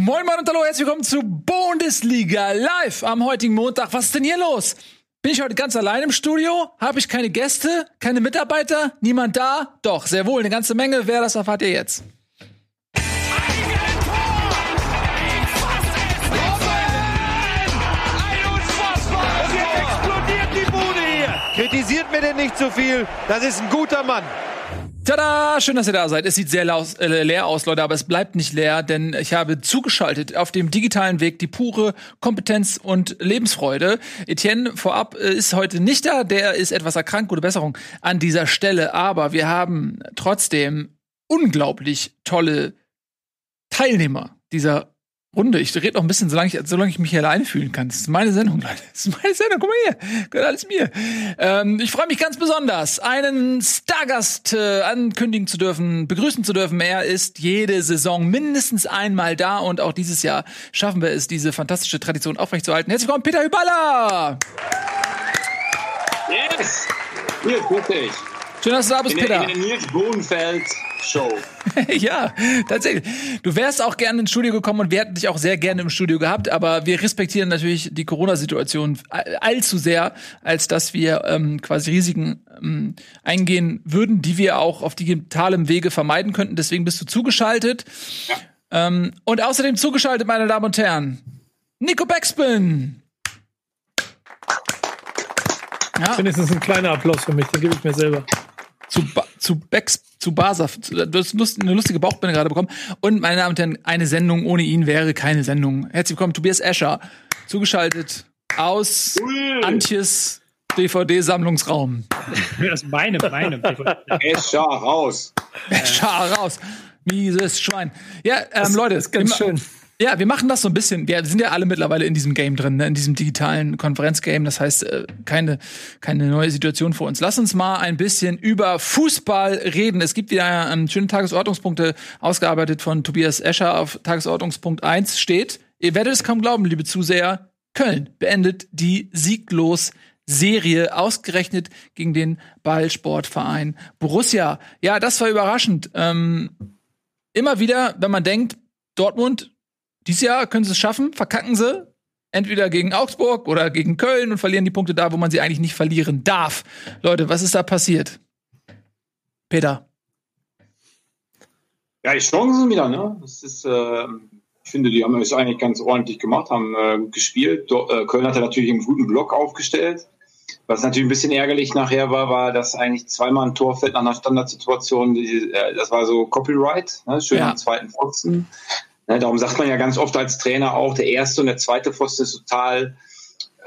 Moin Moin und hallo, herzlich willkommen zu Bundesliga live am heutigen Montag. Was ist denn hier los? Bin ich heute ganz allein im Studio? Habe ich keine Gäste? Keine Mitarbeiter? Niemand da? Doch, sehr wohl, eine ganze Menge. Wer das erfahrt ihr jetzt? Kritisiert mir denn nicht zu viel. Das ist ein guter Mann. Tada! Schön, dass ihr da seid. Es sieht sehr äh, leer aus, Leute, aber es bleibt nicht leer, denn ich habe zugeschaltet auf dem digitalen Weg die pure Kompetenz und Lebensfreude. Etienne vorab äh, ist heute nicht da, der ist etwas erkrankt, gute Besserung an dieser Stelle, aber wir haben trotzdem unglaublich tolle Teilnehmer dieser Runde. Ich rede noch ein bisschen, solange ich, solange ich mich hier alleine fühlen kann. Das ist meine Sendung, Leute. Das ist meine Sendung. Guck mal hier. Gehört alles mir. Ähm, ich freue mich ganz besonders, einen Stargast äh, ankündigen zu dürfen, begrüßen zu dürfen. Er ist jede Saison mindestens einmal da und auch dieses Jahr schaffen wir es, diese fantastische Tradition aufrechtzuerhalten. Herzlich willkommen, Peter Hüballa! Yes! Hier, grüß dich. Schön, dass du da bist, In der, Peter. in der Nils Bodenfeld Show. ja, tatsächlich. Du wärst auch gerne ins Studio gekommen und wir hätten dich auch sehr gerne im Studio gehabt, aber wir respektieren natürlich die Corona-Situation all- allzu sehr, als dass wir ähm, quasi Risiken ähm, eingehen würden, die wir auch auf digitalem Wege vermeiden könnten. Deswegen bist du zugeschaltet. Ähm, und außerdem zugeschaltet, meine Damen und Herren, Nico Backspin. Ja, Wenigstens ein kleiner Applaus für mich, den gebe ich mir selber. Zu, ba zu Becks, zu Basa. Du hast lust, eine lustige Bauchbinde gerade bekommen. Und meine Damen und Herren, eine Sendung ohne ihn wäre keine Sendung. Herzlich willkommen, Tobias Escher, zugeschaltet aus Ui. Antjes DVD-Sammlungsraum. Das ist meine, meine. Escher raus. Escher raus. Mieses Schwein. Ja, ähm, Leute, ist ganz ma- schön. Ja, wir machen das so ein bisschen. Wir sind ja alle mittlerweile in diesem Game drin, ne? in diesem digitalen Konferenzgame. Das heißt, äh, keine, keine neue Situation für uns. Lass uns mal ein bisschen über Fußball reden. Es gibt wieder ähm, schöne Tagesordnungspunkte ausgearbeitet von Tobias Escher. Auf Tagesordnungspunkt 1 steht, ihr werdet es kaum glauben, liebe Zuseher, Köln beendet die sieglos Serie ausgerechnet gegen den Ballsportverein Borussia. Ja, das war überraschend. Ähm, immer wieder, wenn man denkt, Dortmund dieses Jahr können sie es schaffen, verkacken sie. Entweder gegen Augsburg oder gegen Köln und verlieren die Punkte da, wo man sie eigentlich nicht verlieren darf. Leute, was ist da passiert? Peter. Ja, die Chancen wieder, ne? Das ist, äh, ich finde, die haben es eigentlich ganz ordentlich gemacht, haben äh, gut gespielt. Do äh, Köln hatte natürlich einen guten Block aufgestellt. Was natürlich ein bisschen ärgerlich nachher war, war, dass eigentlich zweimal ein Tor fällt nach einer Standardsituation. Die, äh, das war so Copyright, ne? schön Ja. am zweiten Pfosten. Ne? Darum sagt man ja ganz oft als Trainer auch, der erste und der zweite Pfosten ist total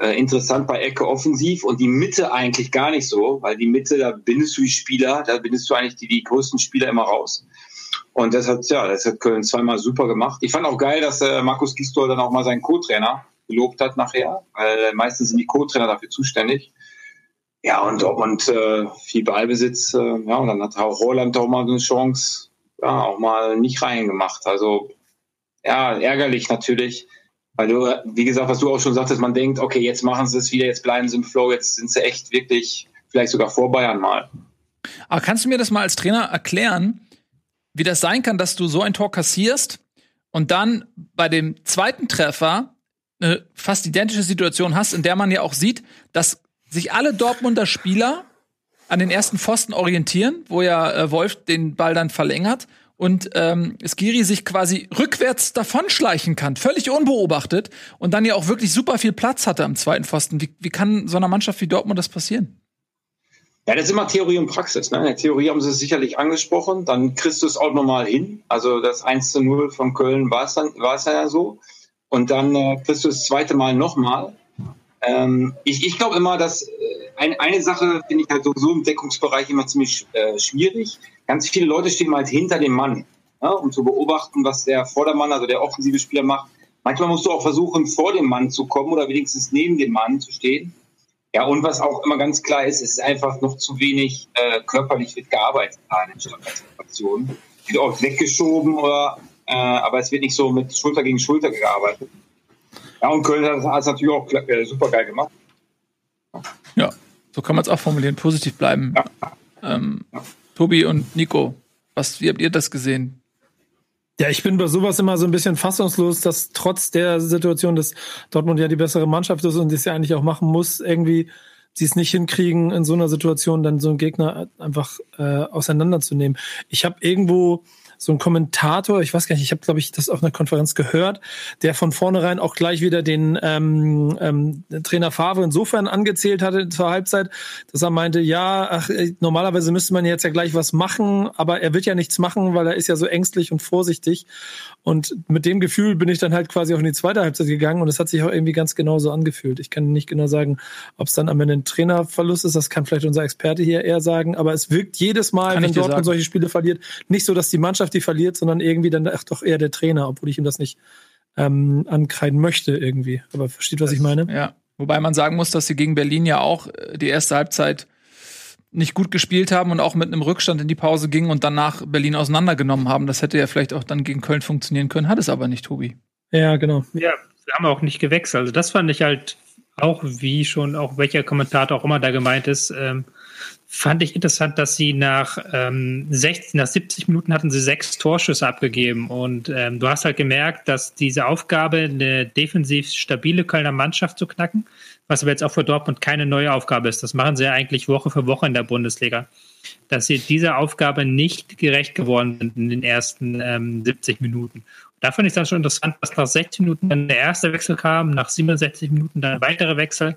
äh, interessant bei Ecke offensiv und die Mitte eigentlich gar nicht so, weil die Mitte, da bindest du die Spieler, da bindest du eigentlich die, die größten Spieler immer raus. Und das hat, ja, das hat Köln zweimal super gemacht. Ich fand auch geil, dass äh, Markus Gisdol dann auch mal seinen Co-Trainer gelobt hat nachher, weil äh, meistens sind die Co-Trainer dafür zuständig. Ja, und, und äh, viel Ballbesitz, äh, ja, und dann hat auch Holland auch mal eine Chance, ja, auch mal nicht reingemacht. Also, ja, ärgerlich natürlich. Weil du, wie gesagt, was du auch schon sagtest, man denkt, okay, jetzt machen sie es wieder, jetzt bleiben sie im Flow, jetzt sind sie echt wirklich vielleicht sogar vor Bayern mal. Aber kannst du mir das mal als Trainer erklären, wie das sein kann, dass du so ein Tor kassierst und dann bei dem zweiten Treffer eine fast identische Situation hast, in der man ja auch sieht, dass sich alle Dortmunder Spieler an den ersten Pfosten orientieren, wo ja äh, Wolf den Ball dann verlängert und ähm, Skiri sich quasi rückwärts davonschleichen kann, völlig unbeobachtet und dann ja auch wirklich super viel Platz hatte am zweiten Pfosten. Wie, wie kann so einer Mannschaft wie Dortmund das passieren? Ja, das ist immer Theorie und Praxis. Ne? In der Theorie haben sie es sicherlich angesprochen. Dann kriegst du es auch nochmal hin. Also das 1 zu 0 von Köln war es dann, ja so. Und dann äh, kriegst du das zweite Mal nochmal. Ähm, ich ich glaube immer, dass äh, ein, eine Sache finde ich halt sowieso im Deckungsbereich immer ziemlich äh, schwierig. Ganz viele Leute stehen halt hinter dem Mann, ja, um zu beobachten, was der Vordermann, also der offensive Spieler macht. Manchmal musst du auch versuchen, vor dem Mann zu kommen oder wenigstens neben dem Mann zu stehen. Ja, und was auch immer ganz klar ist, es ist einfach noch zu wenig äh, körperlich wird gearbeitet in den Standardsituationen. Wird oft weggeschoben oder äh, aber es wird nicht so mit Schulter gegen Schulter gearbeitet. Ja, und Köln hat es natürlich auch äh, super geil gemacht. Ja, so kann man es auch formulieren, positiv bleiben. Ja. Ähm, Tobi und Nico, was, wie habt ihr das gesehen? Ja, ich bin bei sowas immer so ein bisschen fassungslos, dass trotz der Situation, dass Dortmund ja die bessere Mannschaft ist und das ja eigentlich auch machen muss, irgendwie sie es nicht hinkriegen, in so einer Situation dann so einen Gegner einfach äh, auseinanderzunehmen. Ich habe irgendwo so ein Kommentator, ich weiß gar nicht, ich habe, glaube ich, das auf einer Konferenz gehört, der von vornherein auch gleich wieder den ähm, ähm, Trainer Favre insofern angezählt hatte zur Halbzeit, dass er meinte, ja, ach, äh, normalerweise müsste man jetzt ja gleich was machen, aber er wird ja nichts machen, weil er ist ja so ängstlich und vorsichtig. Und mit dem Gefühl bin ich dann halt quasi auch in die zweite Halbzeit gegangen und es hat sich auch irgendwie ganz genauso angefühlt. Ich kann nicht genau sagen, ob es dann am Ende ein Trainerverlust ist, das kann vielleicht unser Experte hier eher sagen, aber es wirkt jedes Mal, kann wenn Dortmund solche Spiele verliert, nicht so, dass die Mannschaft die verliert, sondern irgendwie dann ach, doch eher der Trainer, obwohl ich ihm das nicht ähm, ankreiden möchte irgendwie. Aber versteht, was ich meine? Ja. Wobei man sagen muss, dass sie gegen Berlin ja auch äh, die erste Halbzeit nicht gut gespielt haben und auch mit einem Rückstand in die Pause gingen und danach Berlin auseinandergenommen haben. Das hätte ja vielleicht auch dann gegen Köln funktionieren können, hat es aber nicht, Tobi. Ja, genau. Ja, wir haben auch nicht gewechselt. Also das fand ich halt auch, wie schon auch welcher Kommentator auch immer da gemeint ist, ähm, fand ich interessant, dass sie nach, ähm, 60, nach 70 Minuten hatten sie sechs Torschüsse abgegeben. Und ähm, du hast halt gemerkt, dass diese Aufgabe, eine defensiv stabile Kölner Mannschaft zu knacken, was aber jetzt auch für Dortmund keine neue Aufgabe ist. Das machen sie ja eigentlich Woche für Woche in der Bundesliga. Dass sie dieser Aufgabe nicht gerecht geworden sind in den ersten ähm, 70 Minuten. Da fand ich dann schon interessant, dass nach 60 Minuten dann der erste Wechsel kam, nach 67 Minuten dann weitere Wechsel.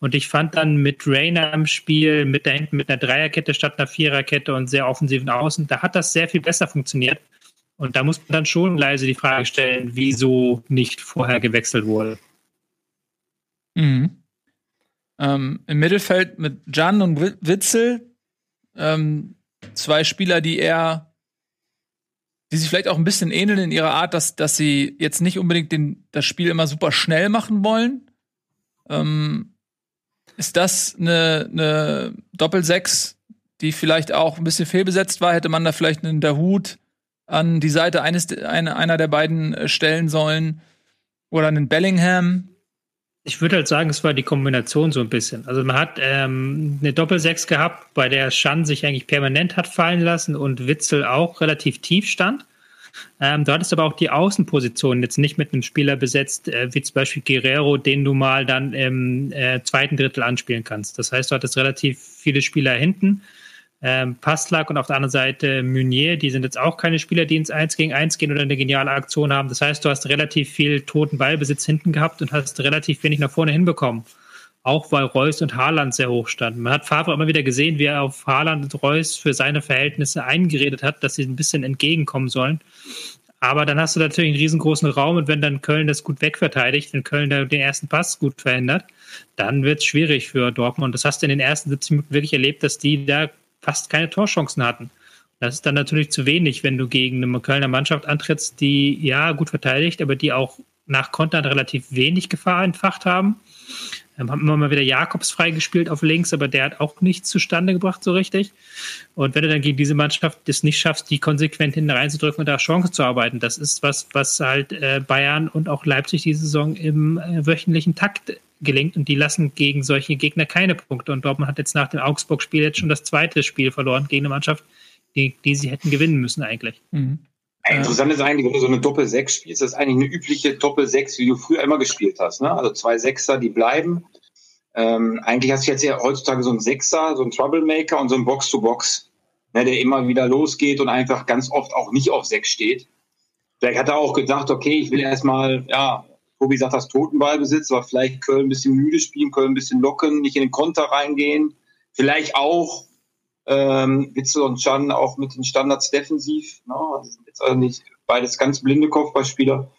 Und ich fand dann mit Rainer im Spiel, mit da hinten mit einer Dreierkette statt einer Viererkette und sehr offensiven Außen, da hat das sehr viel besser funktioniert. Und da muss man dann schon leise die Frage stellen, wieso nicht vorher gewechselt wurde. Mhm. Ähm, Im Mittelfeld mit Jan und Witzel, ähm, zwei Spieler, die eher, die sich vielleicht auch ein bisschen ähneln in ihrer Art, dass, dass sie jetzt nicht unbedingt den, das Spiel immer super schnell machen wollen. Ähm, ist das eine, eine Doppel-Sechs, die vielleicht auch ein bisschen fehlbesetzt war? Hätte man da vielleicht einen Hut an die Seite eines, eine, einer der beiden äh, stellen sollen? Oder einen Bellingham? Ich würde halt sagen, es war die Kombination so ein bisschen. Also man hat ähm, eine Doppel-Sechs gehabt, bei der Schan sich eigentlich permanent hat fallen lassen und Witzel auch relativ tief stand. Ähm, du hattest aber auch die Außenposition jetzt nicht mit einem Spieler besetzt, äh, wie zum Beispiel Guerrero, den du mal dann im äh, zweiten Drittel anspielen kannst. Das heißt, du hattest relativ viele Spieler hinten. Ähm, Pastlak und auf der anderen Seite Meunier, die sind jetzt auch keine Spieler, die ins 1 gegen 1 gehen oder eine geniale Aktion haben. Das heißt, du hast relativ viel toten Ballbesitz hinten gehabt und hast relativ wenig nach vorne hinbekommen auch weil Reus und Haaland sehr hoch standen. Man hat Favre immer wieder gesehen, wie er auf Haaland und Reus für seine Verhältnisse eingeredet hat, dass sie ein bisschen entgegenkommen sollen. Aber dann hast du natürlich einen riesengroßen Raum und wenn dann Köln das gut wegverteidigt, wenn Köln den ersten Pass gut verhindert, dann wird es schwierig für Dortmund. Das hast du in den ersten 70 Minuten wirklich erlebt, dass die da fast keine Torchancen hatten. Das ist dann natürlich zu wenig, wenn du gegen eine Kölner Mannschaft antrittst, die ja gut verteidigt, aber die auch nach Kontern relativ wenig Gefahr entfacht haben. Ähm, haben immer mal wieder Jakobs freigespielt auf links, aber der hat auch nichts zustande gebracht so richtig. Und wenn du dann gegen diese Mannschaft das nicht schaffst, die konsequent hinten reinzudrücken und da Chancen zu arbeiten, das ist was, was halt äh, Bayern und auch Leipzig diese Saison im äh, wöchentlichen Takt gelingt und die lassen gegen solche Gegner keine Punkte. Und Dortmund hat jetzt nach dem Augsburg-Spiel jetzt schon das zweite Spiel verloren gegen eine Mannschaft, die, die sie hätten gewinnen müssen eigentlich. Mhm. Interessant ist eigentlich, wenn du so eine Doppel-6 spielst, das ist eigentlich eine übliche Doppel-6, wie du früher immer gespielt hast. Ne? Also zwei Sechser, die bleiben. Ähm, eigentlich hast du jetzt ja heutzutage so einen Sechser, so einen Troublemaker und so einen Box-to-Box, ne, der immer wieder losgeht und einfach ganz oft auch nicht auf sechs steht. Vielleicht hat er auch gedacht, okay, ich will erstmal, ja, Tobi sagt das Totenballbesitz, aber vielleicht Köln ein bisschen müde spielen, Köln ein bisschen locken, nicht in den Konter reingehen. Vielleicht auch ähm, Witzel und Chan auch mit den Standards defensiv. Ne? Jetzt also nicht beides ganz blinde Kopfballspieler.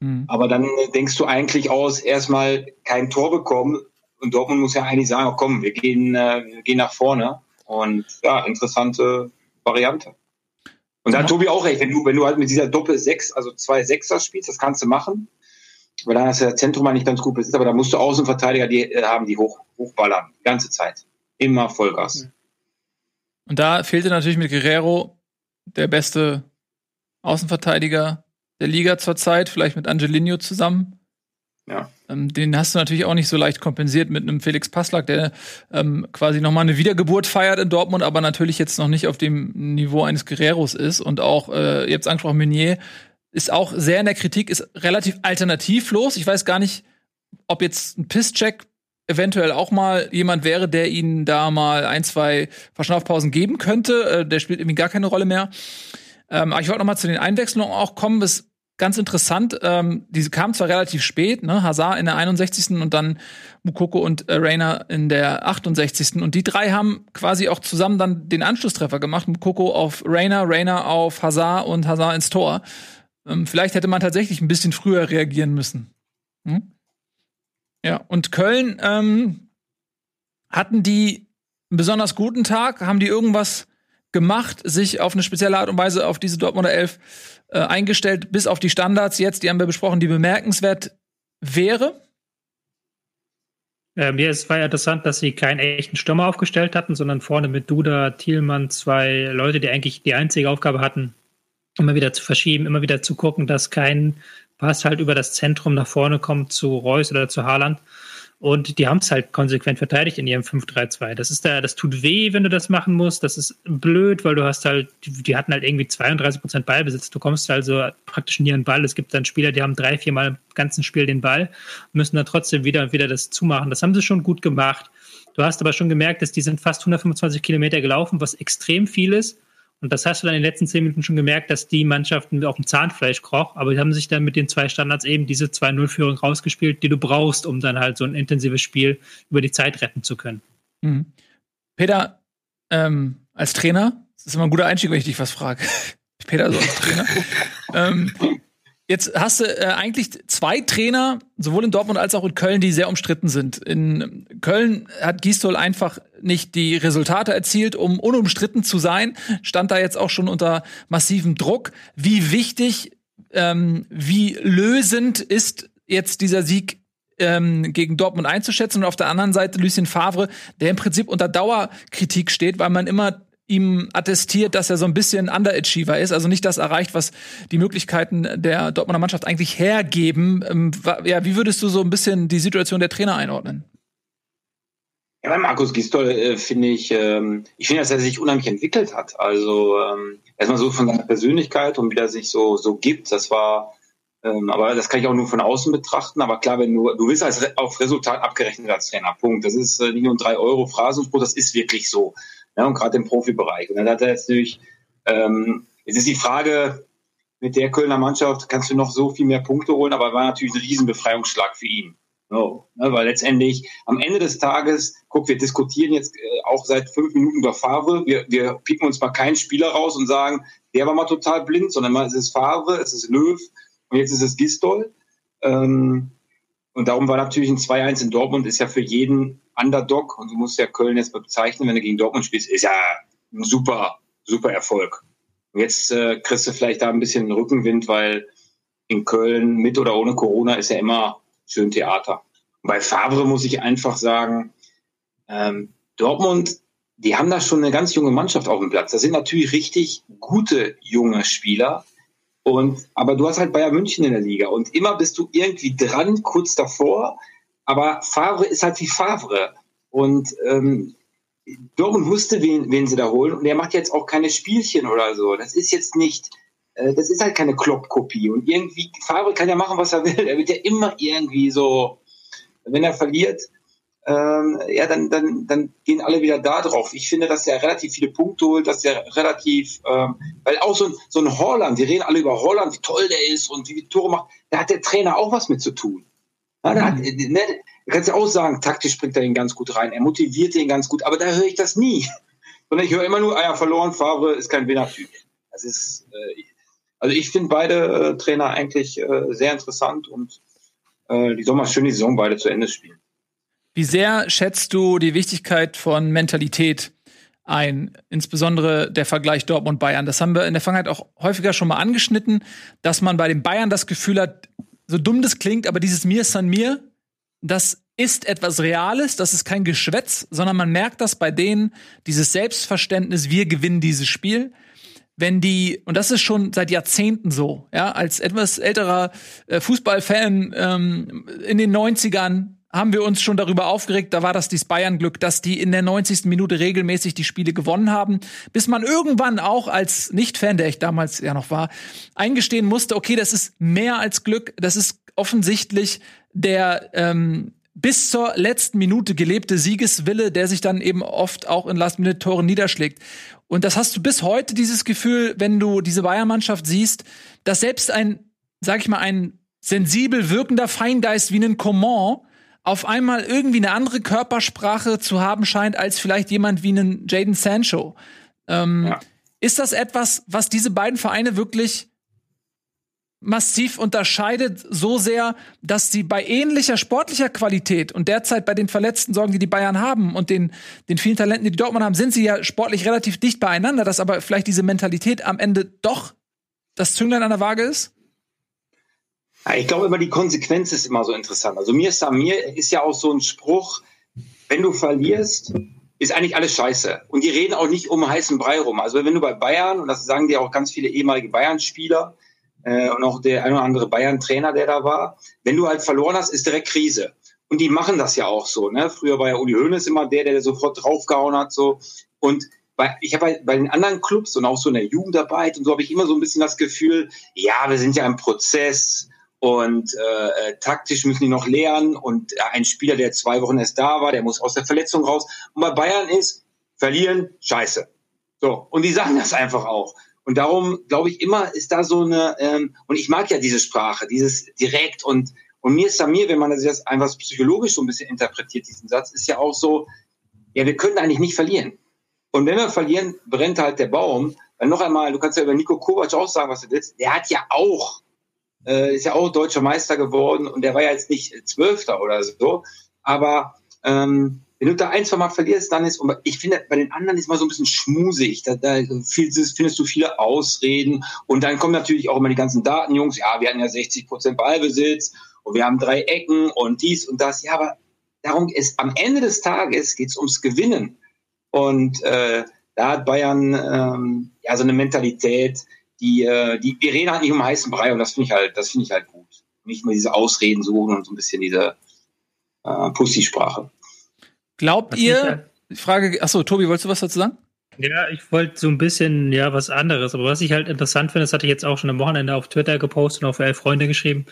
Mhm. Aber dann denkst du eigentlich aus, erstmal kein Tor bekommen. Und Dortmund muss ja eigentlich sagen, oh, komm, wir gehen, äh, wir gehen nach vorne. Und ja, interessante Variante. Und da hat Tobi auch recht, wenn du, wenn du halt mit dieser Doppel-6, also zwei Sechser spielst, das kannst du machen. Weil dann hast du das Zentrum eigentlich ganz gut besitzt, aber da musst du Außenverteidiger die, äh, haben, die hoch, hochballern. Die ganze Zeit. Immer Vollgas. Und da fehlte natürlich mit Guerrero der beste Außenverteidiger der Liga zurzeit, vielleicht mit Angelino zusammen. Ja. Ähm, den hast du natürlich auch nicht so leicht kompensiert mit einem Felix Passlack, der ähm, quasi nochmal eine Wiedergeburt feiert in Dortmund, aber natürlich jetzt noch nicht auf dem Niveau eines Guerreros ist. Und auch, äh, ihr habt angesprochen, Meunier ist auch sehr in der Kritik, ist relativ alternativlos. Ich weiß gar nicht, ob jetzt ein Pisscheck eventuell auch mal jemand wäre, der ihnen da mal ein, zwei Verschnaufpausen geben könnte. Äh, der spielt irgendwie gar keine Rolle mehr. Ähm, aber ich wollte noch mal zu den Einwechslungen auch kommen. Das ganz interessant. Ähm, diese kamen zwar relativ spät, ne? Hazard in der 61. und dann Mukoko und äh, Rainer in der 68. Und die drei haben quasi auch zusammen dann den Anschlusstreffer gemacht. Mukoko auf Rainer, Rainer auf Hazard und Hazard ins Tor. Ähm, vielleicht hätte man tatsächlich ein bisschen früher reagieren müssen. Hm? Ja, und Köln ähm, hatten die einen besonders guten Tag? Haben die irgendwas gemacht, sich auf eine spezielle Art und Weise auf diese Dortmunder Elf äh, eingestellt, bis auf die Standards jetzt, die haben wir besprochen, die bemerkenswert wäre? Ähm, ja, es war interessant, dass sie keinen echten Stürmer aufgestellt hatten, sondern vorne mit Duda, Thielmann zwei Leute, die eigentlich die einzige Aufgabe hatten, immer wieder zu verschieben, immer wieder zu gucken, dass kein Pass halt über das Zentrum nach vorne kommt zu Reus oder zu Haaland, und die haben es halt konsequent verteidigt in ihrem 5-3-2. Das ist da, das tut weh, wenn du das machen musst. Das ist blöd, weil du hast halt, die, hatten halt irgendwie 32 Prozent Ballbesitz. Du kommst also praktisch nie an den Ball. Es gibt dann Spieler, die haben drei, vier Mal im ganzen Spiel den Ball, müssen dann trotzdem wieder und wieder das zumachen. Das haben sie schon gut gemacht. Du hast aber schon gemerkt, dass die sind fast 125 Kilometer gelaufen, was extrem viel ist. Und das hast du dann in den letzten zehn Minuten schon gemerkt, dass die Mannschaften auf dem Zahnfleisch kroch, aber die haben sich dann mit den zwei Standards eben diese 2-0-Führung rausgespielt, die du brauchst, um dann halt so ein intensives Spiel über die Zeit retten zu können. Mhm. Peter, ähm, als Trainer, das ist immer ein guter Einstieg, wenn ich dich was frage. Peter, so als Trainer. ähm, Jetzt hast du äh, eigentlich zwei Trainer, sowohl in Dortmund als auch in Köln, die sehr umstritten sind. In Köln hat Gistol einfach nicht die Resultate erzielt, um unumstritten zu sein, stand da jetzt auch schon unter massivem Druck. Wie wichtig, ähm, wie lösend ist jetzt dieser Sieg ähm, gegen Dortmund einzuschätzen und auf der anderen Seite Lucien Favre, der im Prinzip unter Dauerkritik steht, weil man immer ihm attestiert, dass er so ein bisschen Underachiever ist, also nicht das erreicht, was die Möglichkeiten der Dortmunder Mannschaft eigentlich hergeben. Ähm, ja, wie würdest du so ein bisschen die Situation der Trainer einordnen? Ja, bei Markus Gistol äh, finde ich, ähm, ich finde, dass er sich unheimlich entwickelt hat. Also ähm, erstmal so von seiner Persönlichkeit und wie er sich so so gibt, das war, ähm, aber das kann ich auch nur von außen betrachten. Aber klar, wenn du du wirst als auf Resultat abgerechnet als Trainer, Punkt. Das ist äh, nicht nur ein drei Euro Phrasenspruch, das ist wirklich so ja, und gerade im Profibereich. Und dann hat er jetzt natürlich, ähm, jetzt ist die Frage, mit der Kölner Mannschaft kannst du noch so viel mehr Punkte holen, aber war natürlich ein Riesenbefreiungsschlag für ihn. So, ne, weil letztendlich am Ende des Tages, guck, wir diskutieren jetzt äh, auch seit fünf Minuten über Farbe. Wir, wir picken uns mal keinen Spieler raus und sagen, der war mal total blind, sondern mal, es ist Farbe, es ist Löw und jetzt ist es Gistol. Ähm, und darum war natürlich ein 2-1 in Dortmund, ist ja für jeden Underdog, und du musst ja Köln jetzt bezeichnen, wenn du gegen Dortmund spielst, ist ja ein super, super Erfolg. Und jetzt äh, kriegst du vielleicht da ein bisschen Rückenwind, weil in Köln mit oder ohne Corona ist ja immer schön Theater. Und bei Favre muss ich einfach sagen, ähm, Dortmund, die haben da schon eine ganz junge Mannschaft auf dem Platz. Das sind natürlich richtig gute junge Spieler. Und, aber du hast halt Bayern München in der Liga und immer bist du irgendwie dran, kurz davor. Aber Favre ist halt wie Favre. Und ähm, Dortmund wusste, wen, wen sie da holen. Und er macht jetzt auch keine Spielchen oder so. Das ist jetzt nicht, äh, das ist halt keine Klopp-Kopie. Und irgendwie, Favre kann ja machen, was er will. Er wird ja immer irgendwie so, wenn er verliert, ähm, ja, dann, dann, dann gehen alle wieder da drauf. Ich finde, dass er relativ viele Punkte holt, dass er relativ, ähm, weil auch so ein, so ein Holland, wir reden alle über Holland, wie toll der ist und wie viele Tore macht, da hat der Trainer auch was mit zu tun. Ja, da hat, ne, du kannst ja auch sagen, taktisch bringt er ihn ganz gut rein, er motiviert ihn ganz gut, aber da höre ich das nie. Sondern ich höre immer nur, ah ja, verloren, Favre ist kein Winnertyp. Das ist, äh, also ich finde beide äh, Trainer eigentlich äh, sehr interessant und äh, die sollen mal schön die Saison beide zu Ende spielen. Wie sehr schätzt du die Wichtigkeit von Mentalität ein, insbesondere der Vergleich Dortmund-Bayern? Das haben wir in der Vergangenheit auch häufiger schon mal angeschnitten, dass man bei den Bayern das Gefühl hat, so dumm das klingt, aber dieses Mir san mir, das ist etwas Reales, das ist kein Geschwätz, sondern man merkt das bei denen, dieses Selbstverständnis, wir gewinnen dieses Spiel. wenn die, und das ist schon seit Jahrzehnten so, ja, als etwas älterer äh, Fußballfan ähm, in den 90ern haben wir uns schon darüber aufgeregt, da war das dieses Bayern-Glück, dass die in der 90. Minute regelmäßig die Spiele gewonnen haben, bis man irgendwann auch als Nicht-Fan, der ich damals ja noch war, eingestehen musste, okay, das ist mehr als Glück, das ist offensichtlich der ähm, bis zur letzten Minute gelebte Siegeswille, der sich dann eben oft auch in Last-Minute-Toren niederschlägt. Und das hast du bis heute dieses Gefühl, wenn du diese Bayern-Mannschaft siehst, dass selbst ein, sag ich mal, ein sensibel wirkender Feingeist wie ein Coman auf einmal irgendwie eine andere Körpersprache zu haben scheint als vielleicht jemand wie einen Jaden Sancho. Ähm, ja. Ist das etwas, was diese beiden Vereine wirklich massiv unterscheidet, so sehr, dass sie bei ähnlicher sportlicher Qualität und derzeit bei den verletzten Sorgen, die die Bayern haben und den, den vielen Talenten, die die Dortmund haben, sind sie ja sportlich relativ dicht beieinander, dass aber vielleicht diese Mentalität am Ende doch das Zünglein an der Waage ist? Ich glaube immer, die Konsequenz ist immer so interessant. Also mir ist da, mir ist ja auch so ein Spruch, wenn du verlierst, ist eigentlich alles scheiße. Und die reden auch nicht um heißen Brei rum. Also wenn du bei Bayern, und das sagen dir auch ganz viele ehemalige Bayern-Spieler äh, und auch der ein oder andere Bayern-Trainer, der da war, wenn du halt verloren hast, ist direkt Krise. Und die machen das ja auch so. Ne? Früher war ja Uli Hoeneß immer der, der sofort draufgehauen hat. so Und bei, ich habe bei, bei den anderen Clubs und auch so in der Jugendarbeit und so habe ich immer so ein bisschen das Gefühl, ja, wir sind ja im Prozess und äh, äh, taktisch müssen die noch lernen und äh, ein Spieler, der zwei Wochen erst da war, der muss aus der Verletzung raus. Und bei Bayern ist verlieren scheiße. So und die sagen das einfach auch. Und darum glaube ich immer ist da so eine ähm, und ich mag ja diese Sprache, dieses direkt und und mir ist da mir, wenn man das jetzt einfach psychologisch so ein bisschen interpretiert, diesen Satz, ist ja auch so, ja, wir können eigentlich nicht verlieren. Und wenn wir verlieren, brennt halt der Baum. Weil noch einmal, du kannst ja über Nico Kovac auch sagen, was du willst. Der hat ja auch äh, ist ja auch deutscher Meister geworden und der war ja jetzt nicht Zwölfter oder so. Aber ähm, wenn du da ein, zwei Mal verlierst, dann ist, und ich finde, bei den anderen ist mal so ein bisschen schmusig. Da, da findest du viele Ausreden. Und dann kommen natürlich auch immer die ganzen Datenjungs. Ja, wir hatten ja 60 Prozent Ballbesitz und wir haben drei Ecken und dies und das. Ja, aber darum ist, am Ende des Tages geht's ums Gewinnen. Und äh, da hat Bayern ähm, ja so eine Mentalität, die, äh, die, die reden halt nicht um heißen Brei und das finde ich halt, das finde ich halt gut. Nicht nur diese Ausreden suchen und so ein bisschen diese äh, Pussy-Sprache. Glaubt was ihr, ich Frage, achso, Tobi, wolltest du was dazu sagen? Ja, ich wollte so ein bisschen, ja, was anderes. Aber was ich halt interessant finde, das hatte ich jetzt auch schon am Wochenende auf Twitter gepostet und auf elf Freunde geschrieben,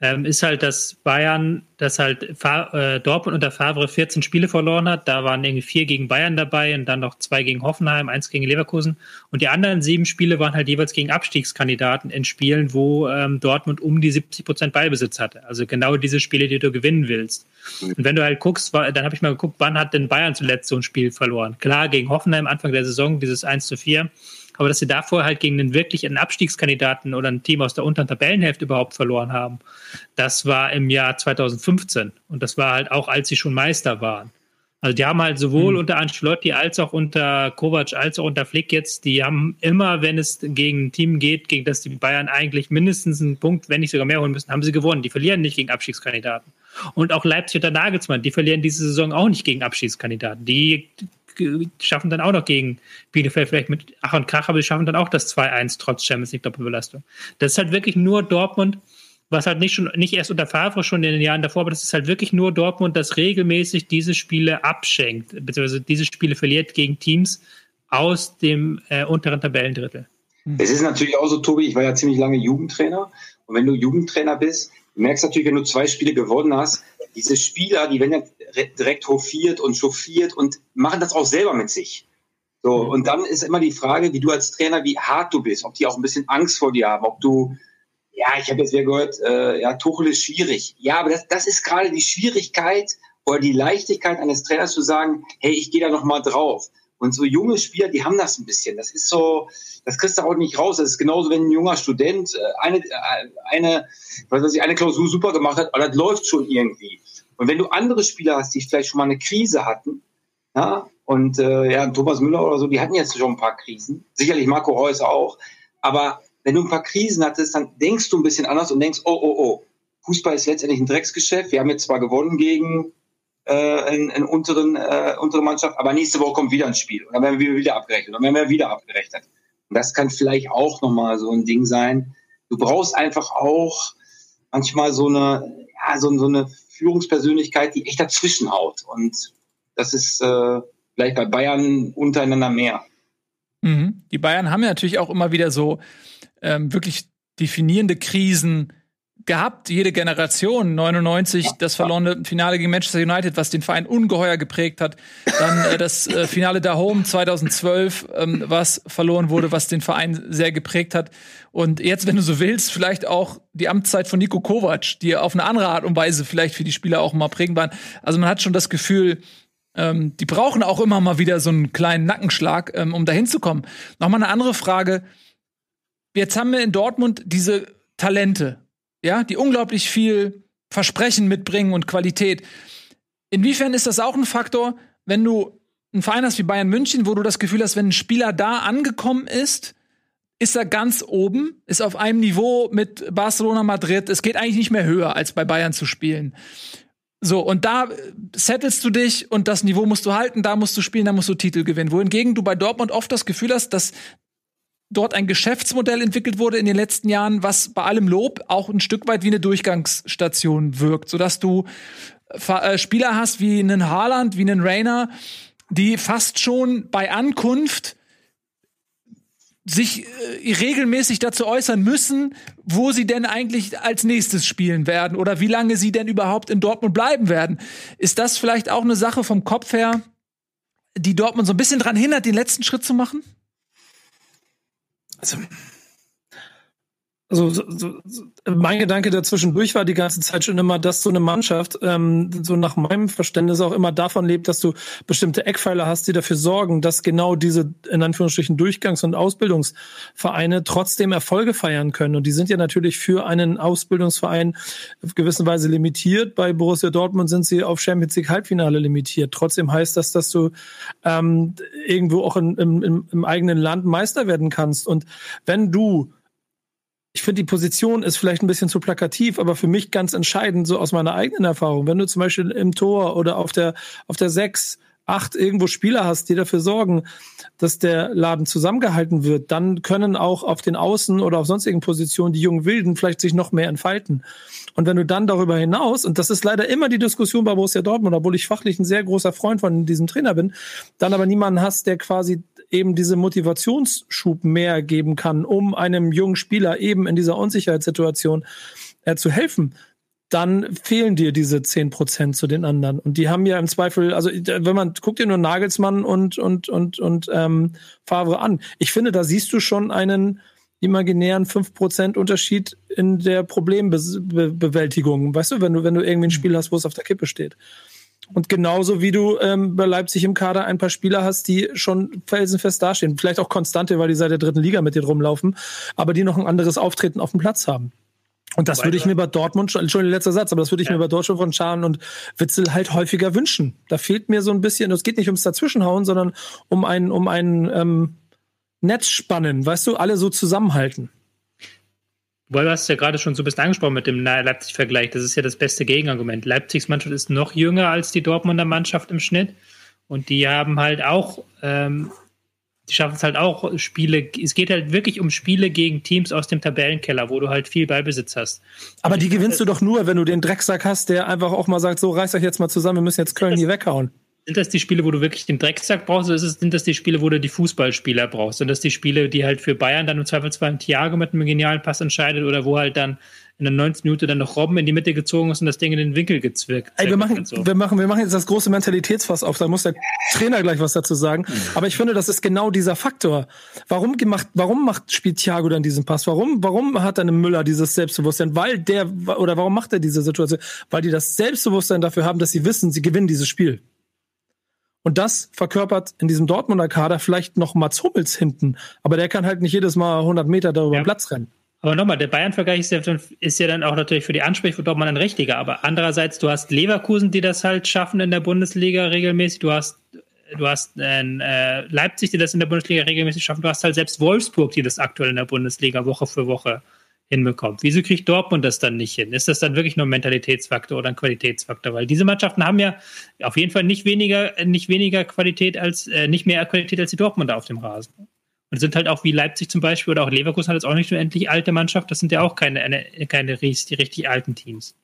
ähm, ist halt, dass Bayern, dass halt Fa äh, Dortmund unter Favre 14 Spiele verloren hat. Da waren irgendwie vier gegen Bayern dabei und dann noch zwei gegen Hoffenheim, eins gegen Leverkusen. Und die anderen sieben Spiele waren halt jeweils gegen Abstiegskandidaten in Spielen, wo ähm, Dortmund um die 70 Prozent Ballbesitz hatte. Also genau diese Spiele, die du gewinnen willst. Und wenn du halt guckst, dann habe ich mal geguckt, wann hat denn Bayern zuletzt so ein Spiel verloren? Klar, gegen Hoffenheim Anfang der Saison, dieses 1 zu 4 aber dass sie davor halt gegen einen wirklich einen Abstiegskandidaten oder ein Team aus der unteren Tabellenhälfte überhaupt verloren haben, das war im Jahr 2015 und das war halt auch, als sie schon Meister waren. Also die haben halt sowohl mhm. unter Ancelotti als auch unter Kovac als auch unter Flick jetzt, die haben immer, wenn es gegen ein Team geht, gegen das die Bayern eigentlich mindestens einen Punkt, wenn nicht sogar mehr holen müssen, haben sie gewonnen. Die verlieren nicht gegen Abstiegskandidaten. Und auch Leipzig unter Nagelsmann, die verlieren diese Saison auch nicht gegen Abstiegskandidaten. Die schaffen dann auch noch gegen Bielefeld vielleicht mit Ach und Krach, aber sie schaffen dann auch das 2-1 trotz Champions League Doppelbelastung. Das ist halt wirklich nur Dortmund, was halt nicht schon, nicht erst unter Favre schon in den Jahren davor, aber das ist halt wirklich nur Dortmund, das regelmäßig diese Spiele abschenkt, beziehungsweise diese Spiele verliert gegen Teams aus dem äh, unteren Tabellendrittel. Es ist natürlich auch so, Tobi, ich war ja ziemlich lange Jugendtrainer und wenn du Jugendtrainer bist, du merkst natürlich, wenn du zwei Spiele gewonnen hast, diese Spieler, die werden ja direkt hofiert und chauffiert und machen das auch selber mit sich. So, mhm. und dann ist immer die Frage, wie du als Trainer, wie hart du bist, ob die auch ein bisschen Angst vor dir haben, ob du, ja, ich habe jetzt wieder gehört, äh, ja, Tuchel ist schwierig. Ja, aber das, das ist gerade die Schwierigkeit oder die Leichtigkeit eines Trainers zu sagen, hey, ich gehe da noch mal drauf. Und so junge Spieler, die haben das ein bisschen. Das ist so, das kriegst du auch nicht raus. Das ist genauso, wenn ein junger Student äh, eine, äh, eine, was weiß ich, eine Klausur super gemacht hat, aber das läuft schon irgendwie. Und wenn du andere Spieler hast, die vielleicht schon mal eine Krise hatten, ja, und äh, ja, Thomas Müller oder so, die hatten jetzt schon ein paar Krisen. Sicherlich Marco Reus auch. Aber wenn du ein paar Krisen hattest, dann denkst du ein bisschen anders und denkst, oh, oh, oh, Fußball ist letztendlich ein Drecksgeschäft. Wir haben jetzt zwar gewonnen gegen äh, in, in unteren, äh, untere Mannschaft, aber nächste Woche kommt wieder ein Spiel und dann werden wir wieder abgerechnet und dann werden wir wieder abgerechnet. Und das kann vielleicht auch nochmal so ein Ding sein. Du brauchst einfach auch manchmal so eine, ja, so, so eine Führungspersönlichkeit, die echt dazwischen haut. Und das ist äh, vielleicht bei Bayern untereinander mehr. Mhm. Die Bayern haben ja natürlich auch immer wieder so ähm, wirklich definierende Krisen gehabt, jede Generation. 99 das verlorene Finale gegen Manchester United, was den Verein ungeheuer geprägt hat. Dann äh, das äh, Finale da Home 2012, ähm, was verloren wurde, was den Verein sehr geprägt hat. Und jetzt, wenn du so willst, vielleicht auch die Amtszeit von Nico Kovac, die auf eine andere Art und Weise vielleicht für die Spieler auch mal prägend waren. Also man hat schon das Gefühl, ähm, die brauchen auch immer mal wieder so einen kleinen Nackenschlag, ähm, um dahin zu kommen. Nochmal eine andere Frage. Jetzt haben wir in Dortmund diese Talente, ja, die unglaublich viel Versprechen mitbringen und Qualität. Inwiefern ist das auch ein Faktor, wenn du einen Verein hast wie Bayern München, wo du das Gefühl hast, wenn ein Spieler da angekommen ist, ist er ganz oben, ist auf einem Niveau mit Barcelona Madrid. Es geht eigentlich nicht mehr höher, als bei Bayern zu spielen. So, und da settelst du dich und das Niveau musst du halten, da musst du spielen, da musst du Titel gewinnen. Wohingegen du bei Dortmund oft das Gefühl hast, dass dort ein Geschäftsmodell entwickelt wurde in den letzten Jahren, was bei allem Lob auch ein Stück weit wie eine Durchgangsstation wirkt, sodass du äh, Spieler hast wie einen Haaland, wie einen Rainer, die fast schon bei Ankunft sich äh, regelmäßig dazu äußern müssen, wo sie denn eigentlich als nächstes spielen werden oder wie lange sie denn überhaupt in Dortmund bleiben werden. Ist das vielleicht auch eine Sache vom Kopf her, die Dortmund so ein bisschen dran hindert, den letzten Schritt zu machen? Also, also so, so, so, mein Gedanke dazwischendurch war die ganze Zeit schon immer, dass so eine Mannschaft ähm, so nach meinem Verständnis auch immer davon lebt, dass du bestimmte Eckpfeiler hast, die dafür sorgen, dass genau diese in Anführungsstrichen Durchgangs- und Ausbildungsvereine trotzdem Erfolge feiern können. Und die sind ja natürlich für einen Ausbildungsverein auf gewisse Weise limitiert. Bei Borussia Dortmund sind sie auf Champions League Halbfinale limitiert. Trotzdem heißt das, dass du ähm, irgendwo auch in, im, im eigenen Land Meister werden kannst. Und wenn du ich finde, die Position ist vielleicht ein bisschen zu plakativ, aber für mich ganz entscheidend, so aus meiner eigenen Erfahrung. Wenn du zum Beispiel im Tor oder auf der, auf der Sechs, acht irgendwo Spieler hast, die dafür sorgen, dass der Laden zusammengehalten wird, dann können auch auf den Außen oder auf sonstigen Positionen die jungen Wilden vielleicht sich noch mehr entfalten. Und wenn du dann darüber hinaus, und das ist leider immer die Diskussion bei Borussia Dortmund, obwohl ich fachlich ein sehr großer Freund von diesem Trainer bin, dann aber niemanden hast, der quasi eben diese Motivationsschub mehr geben kann, um einem jungen Spieler eben in dieser Unsicherheitssituation äh, zu helfen, dann fehlen dir diese zehn Prozent zu den anderen. Und die haben ja im Zweifel, also wenn man guckt dir nur Nagelsmann und und und und ähm, Favre an. Ich finde, da siehst du schon einen imaginären fünf Prozent Unterschied in der Problembewältigung. Weißt du, wenn du wenn du irgendwie ein Spiel hast, wo es auf der Kippe steht. Und genauso wie du ähm, bei Leipzig im Kader ein paar Spieler hast, die schon felsenfest dastehen. Vielleicht auch Konstante, weil die seit der dritten Liga mit dir rumlaufen, aber die noch ein anderes Auftreten auf dem Platz haben. Und das würde ich mir bei Dortmund schon, schon letzter Satz, aber das würde ich ja. mir bei Dortmund von Scharen und Witzel halt häufiger wünschen. Da fehlt mir so ein bisschen, es geht nicht ums Dazwischenhauen, sondern um ein, um ein ähm, Netz spannen, weißt du, alle so zusammenhalten. Weil du hast ja gerade schon so ein bisschen angesprochen mit dem Leipzig-Vergleich. Das ist ja das beste Gegenargument. Leipzigs Mannschaft ist noch jünger als die Dortmunder Mannschaft im Schnitt. Und die haben halt auch, ähm, die schaffen es halt auch, Spiele, es geht halt wirklich um Spiele gegen Teams aus dem Tabellenkeller, wo du halt viel Beibesitz hast. Aber die gewinnst du doch nur, wenn du den Drecksack hast, der einfach auch mal sagt, so reißt euch jetzt mal zusammen, wir müssen jetzt Köln hier weghauen. Sind das die Spiele, wo du wirklich den Drecksack brauchst, oder sind das die Spiele, wo du die Fußballspieler brauchst? Sind das die Spiele, die halt für Bayern dann im Zweifelsfall ein Thiago mit einem genialen Pass entscheidet oder wo halt dann in der 90 Minute dann noch Robben in die Mitte gezogen ist und das Ding in den Winkel gezwickt. Ey, wir machen, so. wir machen, wir machen jetzt das große Mentalitätsfass auf, da muss der Trainer gleich was dazu sagen. Mhm. Aber ich finde, das ist genau dieser Faktor. Warum gemacht, warum macht, spielt Thiago dann diesen Pass? Warum, warum hat dann Müller dieses Selbstbewusstsein? Weil der, oder warum macht er diese Situation? Weil die das Selbstbewusstsein dafür haben, dass sie wissen, sie gewinnen dieses Spiel. Und das verkörpert in diesem Dortmunder Kader vielleicht noch Mats Hummels hinten. Aber der kann halt nicht jedes Mal 100 Meter darüber ja. Platz rennen. Aber nochmal, der Bayern-Vergleich ist, ja, ist ja, dann auch natürlich für die Ansprüche von Dortmund ein richtiger. Aber andererseits, du hast Leverkusen, die das halt schaffen in der Bundesliga regelmäßig. Du hast, du hast äh, Leipzig, die das in der Bundesliga regelmäßig schaffen. Du hast halt selbst Wolfsburg, die das aktuell in der Bundesliga Woche für Woche hinbekommt. Wieso kriegt Dortmund das dann nicht hin? Ist das dann wirklich nur ein Mentalitätsfaktor oder ein Qualitätsfaktor? Weil diese Mannschaften haben ja auf jeden Fall nicht weniger, nicht weniger Qualität als, äh, nicht mehr Qualität als die Dortmunder auf dem Rasen. Und sind halt auch wie Leipzig zum Beispiel oder auch Leverkusen hat jetzt auch nicht nur endlich alte Mannschaft, das sind ja auch keine, eine, keine richtig, richtig alten Teams.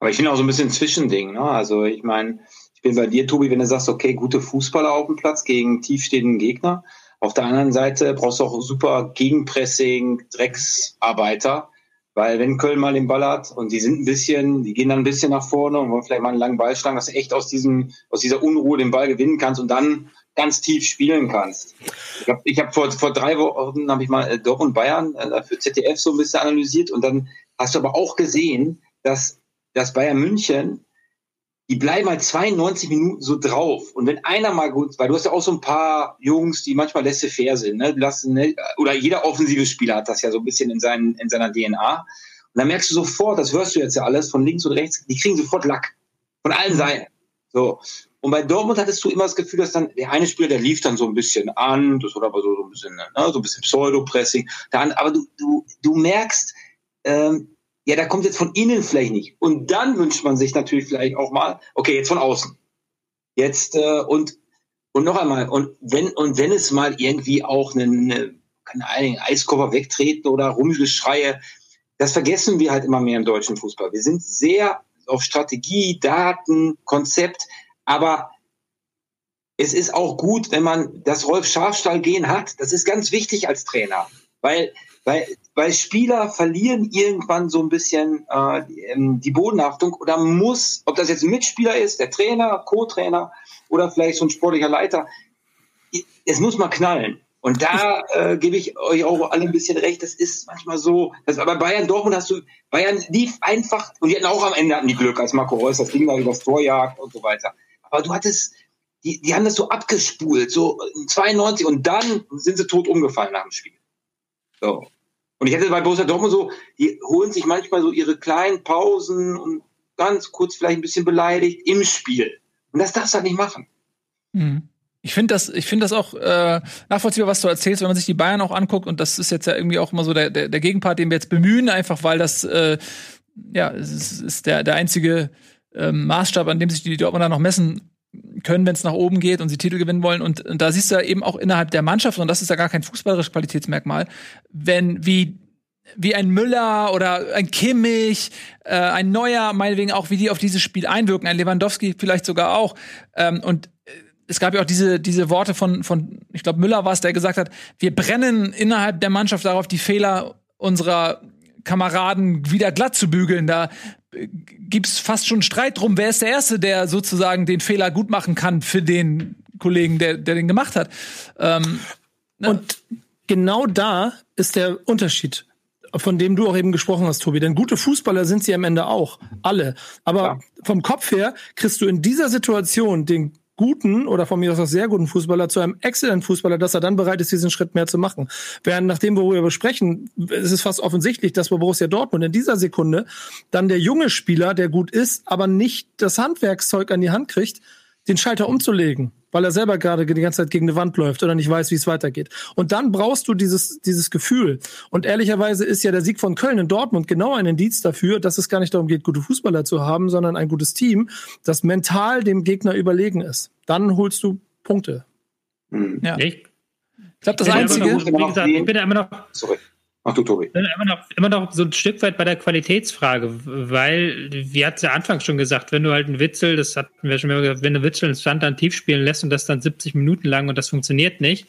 Aber ich finde auch so ein bisschen Zwischending. Ne? Also ich meine, ich bin bei dir, Tobi, wenn du sagst, okay, gute Fußballer auf dem Platz gegen tiefstehenden Gegner. Auf der anderen Seite brauchst du auch super Gegenpressing, Drecksarbeiter. Weil wenn Köln mal den Ball hat und die sind ein bisschen, die gehen dann ein bisschen nach vorne und wollen vielleicht mal einen langen Ball schlagen, dass du echt aus diesem, aus dieser Unruhe den Ball gewinnen kannst und dann ganz tief spielen kannst. Ich habe ich hab vor, vor drei Wochen habe ich mal äh, Dortmund Bayern äh, für ZDF so ein bisschen analysiert und dann hast du aber auch gesehen, dass, dass Bayern München die bleiben halt 92 Minuten so drauf. Und wenn einer mal gut, weil du hast ja auch so ein paar Jungs, die manchmal laissez-faire sind, ne? Lassen, ne? oder jeder offensive Spieler hat das ja so ein bisschen in, seinen, in seiner DNA. Und dann merkst du sofort, das hörst du jetzt ja alles von links und rechts, die kriegen sofort Lack. Von allen Seiten. So. Und bei Dortmund hattest du immer das Gefühl, dass dann der eine Spieler, der lief dann so ein bisschen an, das war aber so, so ein bisschen, ne, so ein bisschen Pseudo-Pressing. Aber du, du, du merkst, ähm, ja, da kommt jetzt von innen vielleicht nicht. Und dann wünscht man sich natürlich vielleicht auch mal, okay, jetzt von außen. Jetzt äh, und und noch einmal und wenn und wenn es mal irgendwie auch eine, keine Ahnung, Eiskoffer wegtreten oder Rumgeschreie, das vergessen wir halt immer mehr im deutschen Fußball. Wir sind sehr auf Strategie, Daten, Konzept, aber es ist auch gut, wenn man das Rolf Schafstall gehen hat. Das ist ganz wichtig als Trainer, weil weil, weil Spieler verlieren irgendwann so ein bisschen äh, ähm, die Bodenhaftung oder muss, ob das jetzt ein Mitspieler ist, der Trainer, Co-Trainer oder vielleicht so ein sportlicher Leiter, es muss mal knallen. Und da äh, gebe ich euch auch alle ein bisschen recht. Das ist manchmal so. Das, aber Bayern Dortmund hast du, Bayern lief einfach und die hatten auch am Ende hatten die Glück, als Marco Reus das Ding da übers Tor jagt und so weiter. Aber du hattest, die, die haben das so abgespult, so 92 und dann sind sie tot umgefallen nach dem Spiel. So. Und ich hätte bei Borussia Dortmund so, die holen sich manchmal so ihre kleinen Pausen und ganz kurz vielleicht ein bisschen beleidigt im Spiel. Und das darfst du halt nicht machen. Mhm. Ich finde das, ich finde das auch äh, nachvollziehbar, was du erzählst, wenn man sich die Bayern auch anguckt. Und das ist jetzt ja irgendwie auch immer so der, der, der Gegenpart, den wir jetzt bemühen, einfach weil das äh, ja, es ist der, der einzige äh, Maßstab, an dem sich die Dortmunder noch messen können, wenn es nach oben geht und sie Titel gewinnen wollen. Und, und da siehst du ja eben auch innerhalb der Mannschaft, und das ist ja gar kein fußballerisches Qualitätsmerkmal, wenn wie wie ein Müller oder ein Kimmich, äh, ein Neuer, meinetwegen auch, wie die auf dieses Spiel einwirken, ein Lewandowski vielleicht sogar auch. Ähm, und äh, es gab ja auch diese, diese Worte von, von ich glaube, Müller war es, der gesagt hat, wir brennen innerhalb der Mannschaft darauf, die Fehler unserer Kameraden wieder glatt zu bügeln. Da gibt's fast schon Streit drum, wer ist der Erste, der sozusagen den Fehler gut machen kann für den Kollegen, der, der den gemacht hat. Ähm, ne? Und genau da ist der Unterschied, von dem du auch eben gesprochen hast, Tobi. Denn gute Fußballer sind sie am Ende auch. Alle. Aber ja. vom Kopf her kriegst du in dieser Situation den guten oder von mir aus auch sehr guten Fußballer zu einem exzellenten Fußballer, dass er dann bereit ist, diesen Schritt mehr zu machen. Während nachdem, worüber wir besprechen, ist es fast offensichtlich, dass bei Borussia Dortmund in dieser Sekunde dann der junge Spieler, der gut ist, aber nicht das Handwerkszeug an die Hand kriegt, den Schalter umzulegen weil er selber gerade die ganze Zeit gegen eine Wand läuft oder nicht weiß, wie es weitergeht. Und dann brauchst du dieses, dieses Gefühl. Und ehrlicherweise ist ja der Sieg von Köln in Dortmund genau ein Indiz dafür, dass es gar nicht darum geht, gute Fußballer zu haben, sondern ein gutes Team, das mental dem Gegner überlegen ist. Dann holst du Punkte. Hm. Ja. Ich glaube, das Einzige, noch, wie gesagt, ich bin ja immer noch. Sorry. Ach Tobi. Immer noch, immer noch so ein Stück weit bei der Qualitätsfrage, weil, wie hat es ja anfangs schon gesagt, wenn du halt einen Witzel, das hatten wir schon mal gesagt, wenn du Witzel einen Stand dann tief spielen lässt und das dann 70 Minuten lang und das funktioniert nicht,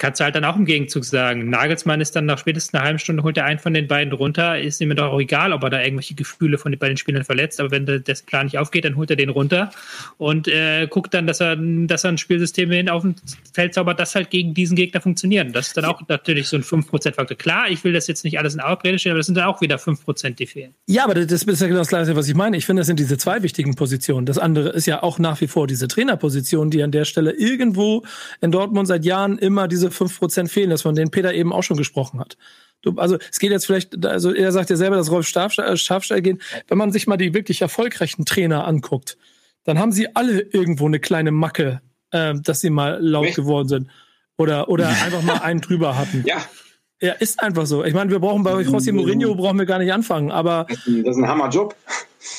kannst du halt dann auch im Gegenzug sagen. Nagelsmann ist dann nach spätestens einer halben Stunde holt er einen von den beiden runter. Ist ihm doch auch egal, ob er da irgendwelche Gefühle von bei den Spielern verletzt. Aber wenn der, das Plan nicht aufgeht, dann holt er den runter und äh, guckt dann, dass er, dass er ein Spielsystem hin auf dem Feld zaubert, das halt gegen diesen Gegner funktioniert. Das ist dann auch natürlich so ein 5%-Faktor. Klar, ich will das jetzt nicht alles in Abrede stellen, aber das sind dann auch wieder 5%, die fehlen. Ja, aber das ist ja genau das Gleiche, was ich meine. Ich finde, das sind diese zwei wichtigen Positionen. Das andere ist ja auch nach wie vor diese Trainerposition, die an der Stelle irgendwo in Dortmund seit Jahren immer diese 5% fehlen das von denen Peter eben auch schon gesprochen hat. Du, also es geht jetzt vielleicht, also er sagt ja selber, dass Rolf Schafstein, Schafstein gehen. Wenn man sich mal die wirklich erfolgreichen Trainer anguckt, dann haben sie alle irgendwo eine kleine Macke, äh, dass sie mal laut Echt? geworden sind. Oder, oder einfach mal einen drüber hatten. Ja. Ja, ist einfach so. Ich meine, wir brauchen bei José Mourinho brauchen wir gar nicht anfangen, aber. Das ist ein Hammerjob.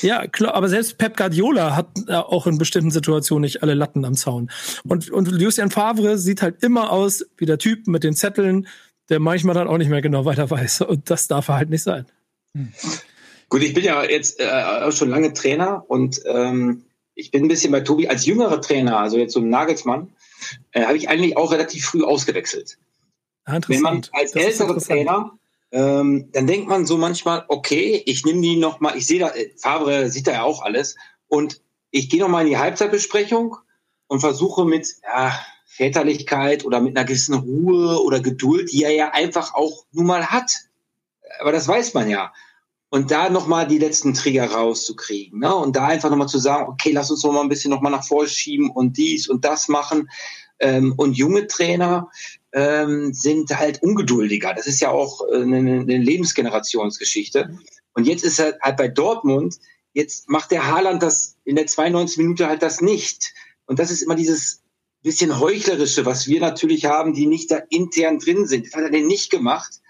Ja, klar, aber selbst Pep Guardiola hat äh, auch in bestimmten Situationen nicht alle Latten am Zaun. Und, und Lucien Favre sieht halt immer aus wie der Typ mit den Zetteln, der manchmal dann auch nicht mehr genau weiter weiß. Und das darf er halt nicht sein. Hm. Gut, ich bin ja jetzt äh, auch schon lange Trainer und ähm, ich bin ein bisschen bei Tobi als jüngerer Trainer, also jetzt so ein Nagelsmann, äh, habe ich eigentlich auch relativ früh ausgewechselt. Ah, Wenn man als älterer Trainer, ähm, dann denkt man so manchmal, okay, ich nehme die noch mal, ich sehe da, äh, Fabre sieht da ja auch alles und ich gehe noch mal in die Halbzeitbesprechung und versuche mit ja, Väterlichkeit oder mit einer gewissen Ruhe oder Geduld, die er ja einfach auch nun mal hat. Aber das weiß man ja und da nochmal die letzten Trigger rauszukriegen. Ne? Und da einfach nochmal zu sagen, okay, lass uns noch mal ein bisschen nochmal nach vorne schieben und dies und das machen. Ähm, und junge Trainer ähm, sind halt ungeduldiger. Das ist ja auch äh, eine, eine Lebensgenerationsgeschichte. Und jetzt ist er halt bei Dortmund, jetzt macht der Haaland das in der 92 Minute halt das nicht. Und das ist immer dieses bisschen heuchlerische, was wir natürlich haben, die nicht da intern drin sind. Das hat er denn nicht gemacht.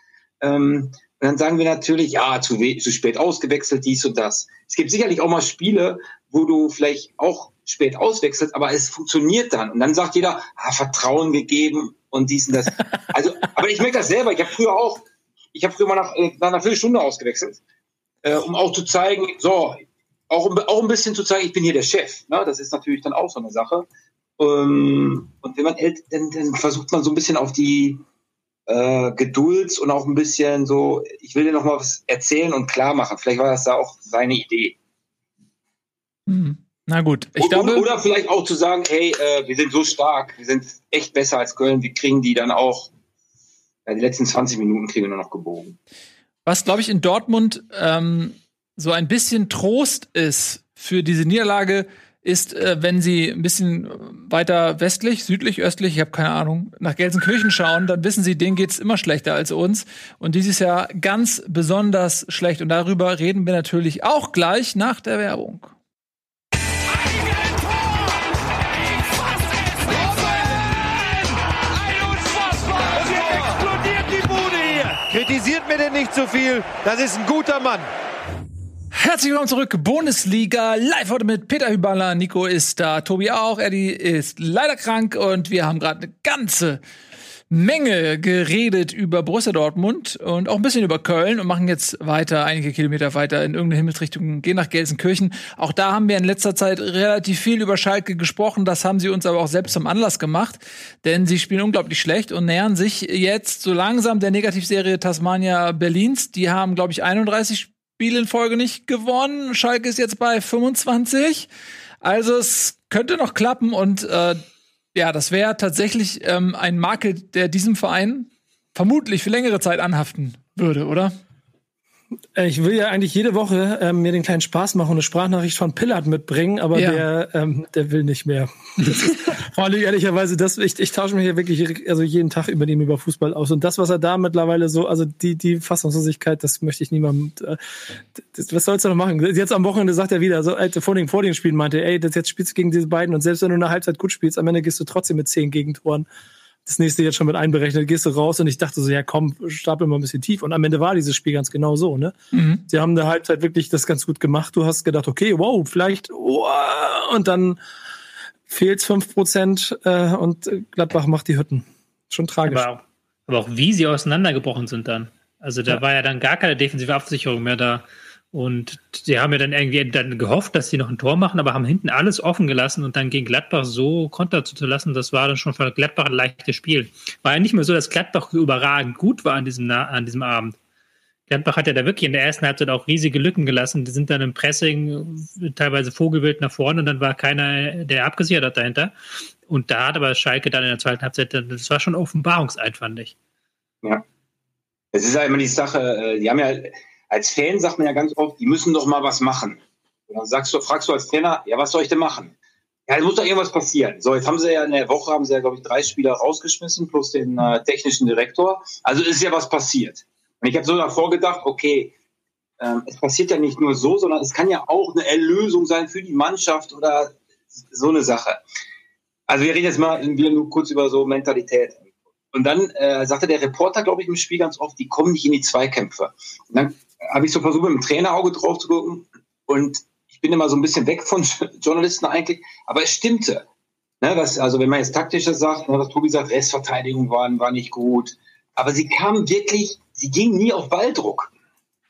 Ähm, und dann sagen wir natürlich, ja, zu, zu spät ausgewechselt, dies und das. Es gibt sicherlich auch mal Spiele, wo du vielleicht auch spät auswechselst, aber es funktioniert dann. Und dann sagt jeder, ah, Vertrauen gegeben und dies und das. Also, aber ich merke das selber. Ich habe früher auch, ich habe früher mal nach, äh, nach einer Viertelstunde ausgewechselt, äh, um auch zu zeigen, so, auch, auch ein bisschen zu zeigen, ich bin hier der Chef. Ne? Das ist natürlich dann auch so eine Sache. Ähm, und wenn man hält, dann, dann versucht man so ein bisschen auf die äh, Geduld und auch ein bisschen so, ich will dir noch mal was erzählen und klar machen. Vielleicht war das da auch seine Idee. Hm. Na gut, ich oder, glaube. Oder vielleicht auch zu sagen, hey, äh, wir sind so stark, wir sind echt besser als Köln, wir kriegen die dann auch, ja, die letzten 20 Minuten kriegen wir nur noch gebogen. Was, glaube ich, in Dortmund ähm, so ein bisschen Trost ist für diese Niederlage, ist, äh, wenn Sie ein bisschen weiter westlich, südlich, östlich, ich habe keine Ahnung, nach Gelsenkirchen schauen, dann wissen Sie, denen geht's immer schlechter als uns. Und dieses Jahr ganz besonders schlecht. Und darüber reden wir natürlich auch gleich nach der Werbung. Kritisiert mir denn nicht zu so viel, das ist ein guter Mann. Herzlich willkommen zurück, Bundesliga, live heute mit Peter Hüballer, Nico ist da, Tobi auch, Eddie ist leider krank. Und wir haben gerade eine ganze Menge geredet über Borussia Dortmund und auch ein bisschen über Köln und machen jetzt weiter, einige Kilometer weiter in irgendeine Himmelsrichtung, gehen nach Gelsenkirchen. Auch da haben wir in letzter Zeit relativ viel über Schalke gesprochen, das haben sie uns aber auch selbst zum Anlass gemacht, denn sie spielen unglaublich schlecht und nähern sich jetzt so langsam der Negativserie Tasmania Berlins. Die haben, glaube ich, 31 Spiele in Folge nicht gewonnen. Schalke ist jetzt bei 25. Also es könnte noch klappen und äh, ja, das wäre tatsächlich ähm, ein Makel, der diesem Verein vermutlich für längere Zeit anhaften würde, oder? Äh, ich will ja eigentlich jede Woche ähm, mir den kleinen Spaß machen und eine Sprachnachricht von Pillard mitbringen, aber ja. der, ähm, der will nicht mehr. Vor allem ehrlicherweise, das, ich, ich tausche mich ja wirklich also jeden Tag über ihn über Fußball aus. Und das, was er da mittlerweile so, also die, die Fassungslosigkeit, das möchte ich niemandem. Äh, das, was sollst du noch machen? Jetzt am Wochenende sagt er wieder, so äh, vor den, vor den Spielen meinte, ey, das jetzt spielst du gegen diese beiden und selbst wenn du eine Halbzeit gut spielst, am Ende gehst du trotzdem mit zehn Gegentoren das nächste jetzt schon mit einberechnet, gehst du raus und ich dachte so, ja komm, stapel mal ein bisschen tief. Und am Ende war dieses Spiel ganz genau so, ne? Mhm. Sie haben in der Halbzeit wirklich das ganz gut gemacht. Du hast gedacht, okay, wow, vielleicht, oh, und dann fehlt fünf Prozent äh, und Gladbach macht die Hütten. Schon tragisch. Aber auch, aber auch wie sie auseinandergebrochen sind dann. Also da ja. war ja dann gar keine defensive Absicherung mehr da. Und sie haben ja dann irgendwie dann gehofft, dass sie noch ein Tor machen, aber haben hinten alles offen gelassen und dann gegen Gladbach so Konter zu lassen, das war dann schon für Gladbach ein leichtes Spiel. War ja nicht mehr so, dass Gladbach überragend gut war an diesem, an diesem Abend. Gladbach hat ja da wirklich in der ersten Halbzeit auch riesige Lücken gelassen. Die sind dann im Pressing teilweise Vogelbild nach vorne und dann war keiner, der abgesichert hat dahinter. Und da hat aber Schalke dann in der zweiten Halbzeit, das war schon Offenbarungseid, fand ich. Ja. Es ist ja immer die Sache, äh, die haben ja als Fan sagt man ja ganz oft, die müssen doch mal was machen. Und dann sagst du, fragst du als Trainer, ja, was soll ich denn machen? Ja, es muss doch irgendwas passieren. So, jetzt haben sie ja in der Woche, haben sie ja, glaube ich, drei Spieler rausgeschmissen, plus den äh, technischen Direktor. Also ist ja was passiert. Und ich habe so davor gedacht, okay, ähm, es passiert ja nicht nur so, sondern es kann ja auch eine Erlösung sein für die Mannschaft oder so eine Sache. Also wir reden jetzt mal wir nur kurz über so Mentalität. Und dann äh, sagte der Reporter, glaube ich, im Spiel ganz oft, die kommen nicht in die Zweikämpfe. Und dann habe ich so versucht, mit dem Trainerauge drauf zu gucken. Und ich bin immer so ein bisschen weg von Journalisten eigentlich, aber es stimmte. Ne, was, also wenn man jetzt taktischer sagt, ne, was Tobi sagt, Restverteidigung war, war nicht gut. Aber sie kam wirklich, sie ging nie auf Balldruck.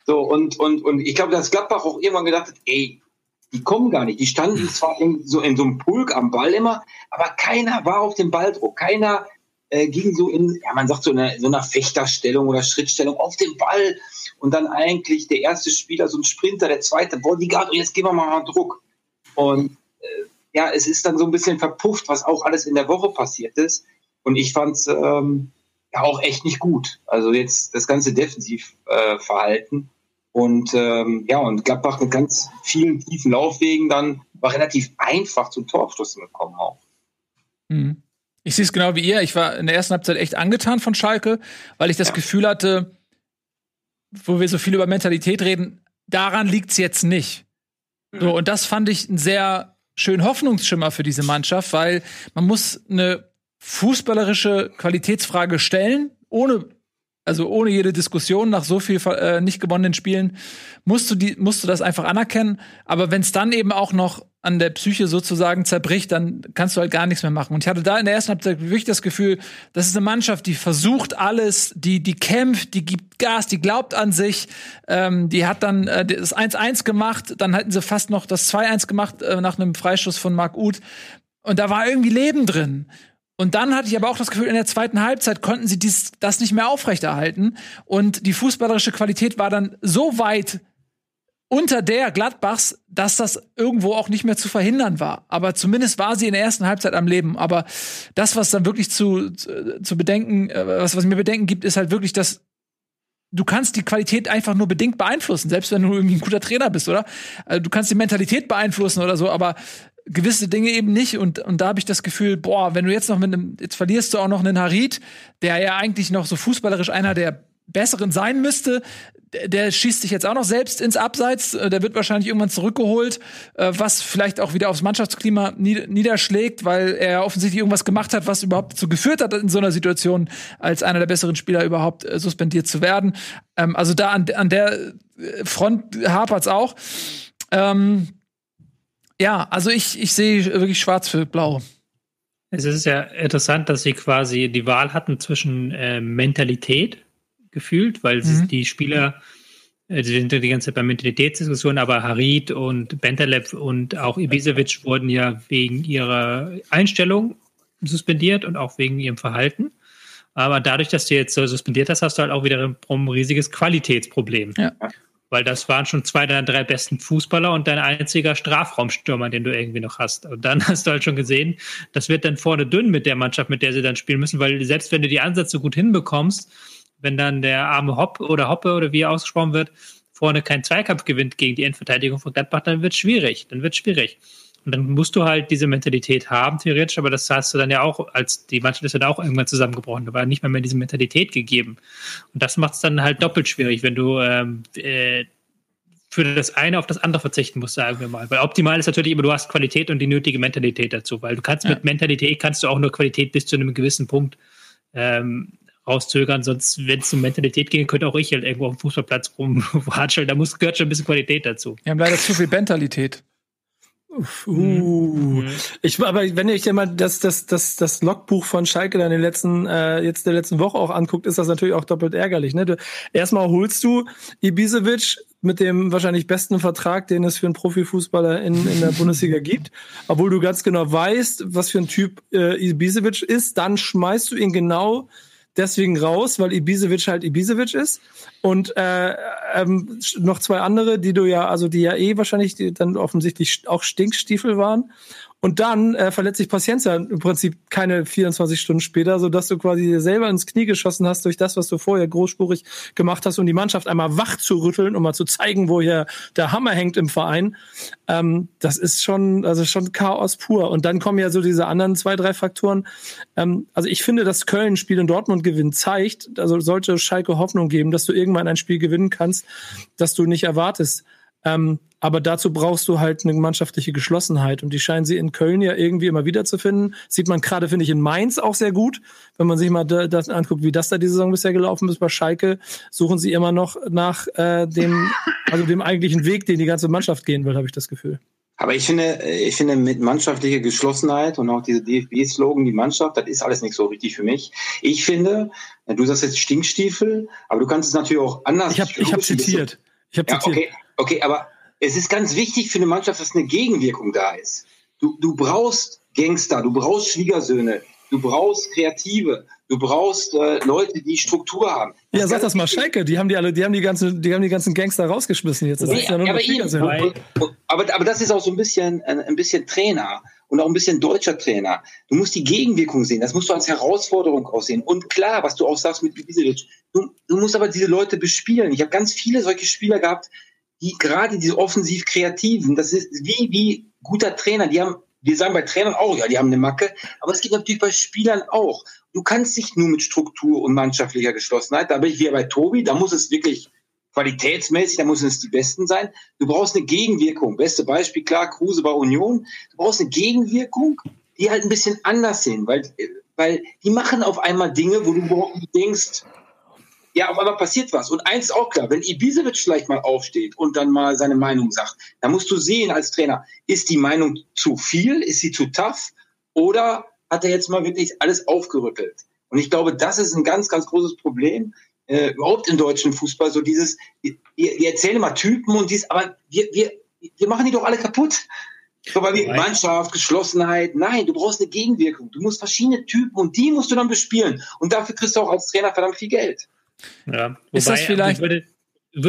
So, und, und, und ich glaube, dass Gladbach auch irgendwann gedacht hat, ey, die kommen gar nicht. Die standen zwar in so, in so einem Pulk am Ball immer, aber keiner war auf dem Balldruck. Keiner äh, ging so in, ja, man sagt so in so einer Fechterstellung oder Schrittstellung auf den Ball. Und dann eigentlich der erste Spieler, so ein Sprinter, der zweite Bodyguard, und jetzt geben wir mal Druck. Und äh, ja, es ist dann so ein bisschen verpufft, was auch alles in der Woche passiert ist. Und ich fand es ähm, ja auch echt nicht gut. Also jetzt das ganze Defensivverhalten. Äh, und ähm, ja, und Gladbach mit ganz vielen tiefen Laufwegen dann war relativ einfach zum Torabschluss gekommen auch. Mhm. Ich sehe es genau wie ihr. Ich war in der ersten Halbzeit echt angetan von Schalke, weil ich das. Gefühl hatte, wo wir so viel über Mentalität reden, daran liegt es jetzt nicht. So, mhm. und das fand ich ein sehr schön Hoffnungsschimmer für diese Mannschaft, weil man muss eine fußballerische Qualitätsfrage stellen, ohne also ohne jede Diskussion nach so viel äh, nicht gewonnenen Spielen musst du die musst du das einfach anerkennen, aber wenn es dann eben auch noch an der Psyche sozusagen zerbricht, dann kannst du halt gar nichts mehr machen. Und ich hatte da in der ersten Halbzeit wirklich das Gefühl, das ist eine Mannschaft, die versucht alles, die, die kämpft, die gibt Gas, die glaubt an sich, ähm, die hat dann äh, das 1-1 gemacht, dann hatten sie fast noch das 2-1 gemacht äh, nach einem Freischuss von Marc Uth. Und da war irgendwie Leben drin. Und dann hatte ich aber auch das Gefühl, in der zweiten Halbzeit konnten sie dies, das nicht mehr aufrechterhalten. Und die fußballerische Qualität war dann so weit unter der Gladbachs, dass das irgendwo auch nicht mehr zu verhindern war. Aber zumindest war sie in der ersten Halbzeit am Leben. Aber das, was dann wirklich zu, zu, zu bedenken, äh, was, was mir bedenken gibt, ist halt wirklich, dass du kannst die Qualität einfach nur bedingt beeinflussen, selbst wenn du irgendwie ein guter Trainer bist, oder? Also, du kannst die Mentalität beeinflussen oder so, aber gewisse Dinge eben nicht. Und, und da habe ich das Gefühl, boah, wenn du jetzt noch mit einem, jetzt verlierst du auch noch einen Harid, der ja eigentlich noch so fußballerisch einer der besseren sein müsste, der schießt sich jetzt auch noch selbst ins Abseits. Äh, der wird wahrscheinlich irgendwann zurückgeholt, äh, was vielleicht auch wieder aufs Mannschaftsklima niederschlägt, weil er offensichtlich irgendwas gemacht hat, was überhaupt dazu geführt hat, in so einer Situation als einer der besseren Spieler überhaupt äh, suspendiert zu werden. Ähm, also da an, an der Front hapert's auch. Ähm, ja, also ich, ich sehe wirklich schwarz für blau. Es ist ja interessant, dass sie quasi die Wahl hatten zwischen äh, Mentalität gefühlt, weil mhm. die Spieler, äh, die sind die ganze Zeit bei Mentalitätsdiskussionen, aber Harid und Bentaleb und auch Ibisevic wurden ja wegen ihrer Einstellung suspendiert und auch wegen ihrem Verhalten. Aber dadurch, dass du jetzt so suspendiert hast, hast du halt auch wieder ein riesiges Qualitätsproblem. Ja. Weil das waren schon zwei deiner drei besten Fußballer und dein einziger Strafraumstürmer, den du irgendwie noch hast. Und dann hast du halt schon gesehen, das wird dann vorne dünn mit der Mannschaft, mit der sie dann spielen müssen, weil selbst wenn du die Ansätze gut hinbekommst, wenn dann der arme Hopp oder Hoppe oder wie er ausgesprochen wird, vorne keinen Zweikampf gewinnt gegen die Endverteidigung von Gladbach, dann wird schwierig. Dann wird schwierig. Und dann musst du halt diese Mentalität haben, theoretisch, aber das hast du dann ja auch, als die Mannschaft ist dann auch irgendwann zusammengebrochen. Da war nicht mehr, mehr diese Mentalität gegeben. Und das macht es dann halt doppelt schwierig, wenn du ähm, äh, für das eine auf das andere verzichten musst, sagen wir mal. Weil optimal ist natürlich immer, du hast Qualität und die nötige Mentalität dazu, weil du kannst ja. mit Mentalität kannst du auch nur Qualität bis zu einem gewissen Punkt ähm, rauszögern, sonst, wenn es um Mentalität ging, könnte auch ich halt irgendwo auf dem Fußballplatz rumwatscheln. Da muss, gehört schon ein bisschen Qualität dazu. Wir haben leider zu viel Mentalität. Uh, mhm. ich aber wenn ihr euch ja mal das das das das Logbuch von Schalke dann in den letzten äh, jetzt der letzten Woche auch anguckt, ist das natürlich auch doppelt ärgerlich. Ne? Du, erstmal holst du Ibisevic mit dem wahrscheinlich besten Vertrag, den es für einen Profifußballer in, in der Bundesliga gibt, obwohl du ganz genau weißt, was für ein Typ äh, Ibisevic ist, dann schmeißt du ihn genau deswegen raus, weil Ibisevic halt Ibisevic ist. Und äh, ähm, noch zwei andere, die du ja, also die ja eh wahrscheinlich dann offensichtlich auch Stinkstiefel waren. Und dann äh, verletzt sich Paciencia im Prinzip keine 24 Stunden später, so dass du quasi dir selber ins Knie geschossen hast durch das, was du vorher großspurig gemacht hast, um die Mannschaft einmal wach zu rütteln, um mal zu zeigen, wo hier der Hammer hängt im Verein. Ähm, das ist schon, also schon Chaos pur. Und dann kommen ja so diese anderen zwei, drei Faktoren. Ähm, also ich finde, dass Köln Spiel in Dortmund gewinnt, zeigt, also sollte Schalke Hoffnung geben, dass du irgendwann ein Spiel gewinnen kannst, das du nicht erwartest. Ähm, aber dazu brauchst du halt eine mannschaftliche Geschlossenheit. Und die scheinen sie in Köln ja irgendwie immer wieder zu finden. Sieht man gerade, finde ich, in Mainz auch sehr gut. Wenn man sich mal das anguckt, wie das da die Saison bisher gelaufen ist bei Schalke, suchen sie immer noch nach äh, dem, also dem eigentlichen Weg, den die ganze Mannschaft gehen will, habe ich das Gefühl. Aber ich finde, ich finde mit mannschaftlicher Geschlossenheit und auch diese DFB-Slogan, die Mannschaft, das ist alles nicht so richtig für mich. Ich finde, du sagst jetzt Stinkstiefel, aber du kannst es natürlich auch anders. Ich habe ich hab zitiert. Ich habe ja. Okay, okay, aber es ist ganz wichtig für eine Mannschaft, dass eine Gegenwirkung da ist. Du, du brauchst Gangster, du brauchst Schwiegersöhne, du brauchst Kreative, du brauchst äh, Leute, die Struktur haben. Das ja, sag das mal, Schalke, die haben die alle, die haben die ganzen, die haben die ganzen Gangster rausgeschmissen jetzt. Das nee, ja nur aber, eben, aber, aber das ist auch so ein bisschen, äh, ein bisschen Trainer und auch ein bisschen deutscher Trainer. Du musst die Gegenwirkung sehen, das musst du als Herausforderung aussehen. Und klar, was du auch sagst mit Ibisevic, du, du musst aber diese Leute bespielen. Ich habe ganz viele solche Spieler gehabt, die gerade diese offensiv kreativen, das ist wie, wie guter Trainer, die haben, wir sagen bei Trainern auch, ja, die haben eine Macke, aber es geht natürlich bei Spielern auch. Du kannst dich nur mit Struktur und mannschaftlicher Geschlossenheit, da bin ich wieder bei Tobi, da muss es wirklich qualitätsmäßig, da müssen es die Besten sein. Du brauchst eine Gegenwirkung. Beste Beispiel, klar, Kruse bei Union. Du brauchst eine Gegenwirkung, die halt ein bisschen anders sind, weil, weil die machen auf einmal Dinge, wo du denkst, ja, auf einmal passiert was. Und eins ist auch klar, wenn Ibisevic vielleicht mal aufsteht und dann mal seine Meinung sagt, dann musst du sehen als Trainer, ist die Meinung zu viel, ist sie zu tough oder hat er jetzt mal wirklich alles aufgerüttelt? Und ich glaube, das ist ein ganz, ganz großes Problem, äh, überhaupt im deutschen Fußball, so dieses, wir, wir erzählen immer Typen und dies, aber wir, wir, wir machen die doch alle kaputt. So, weil wir Mannschaft, Geschlossenheit, nein, du brauchst eine Gegenwirkung. Du musst verschiedene Typen und die musst du dann bespielen. Und dafür kriegst du auch als Trainer verdammt viel Geld. Ja, wobei, ist das vielleicht. Ich würde,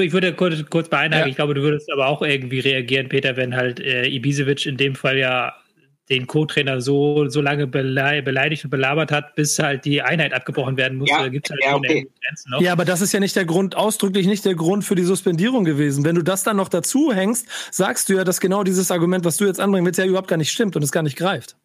ich würde kurz, kurz beeinhaken, ja. ich glaube, du würdest aber auch irgendwie reagieren, Peter, wenn halt äh, Ibisevic in dem Fall ja den Co-Trainer so, so lange beleidigt und belabert hat, bis halt die Einheit abgebrochen werden musste. Ja, gibt's halt ja, okay. Grenzen noch. ja, aber das ist ja nicht der Grund, ausdrücklich nicht der Grund für die Suspendierung gewesen. Wenn du das dann noch dazu hängst, sagst du ja, dass genau dieses Argument, was du jetzt anbringen willst, ja überhaupt gar nicht stimmt und es gar nicht greift.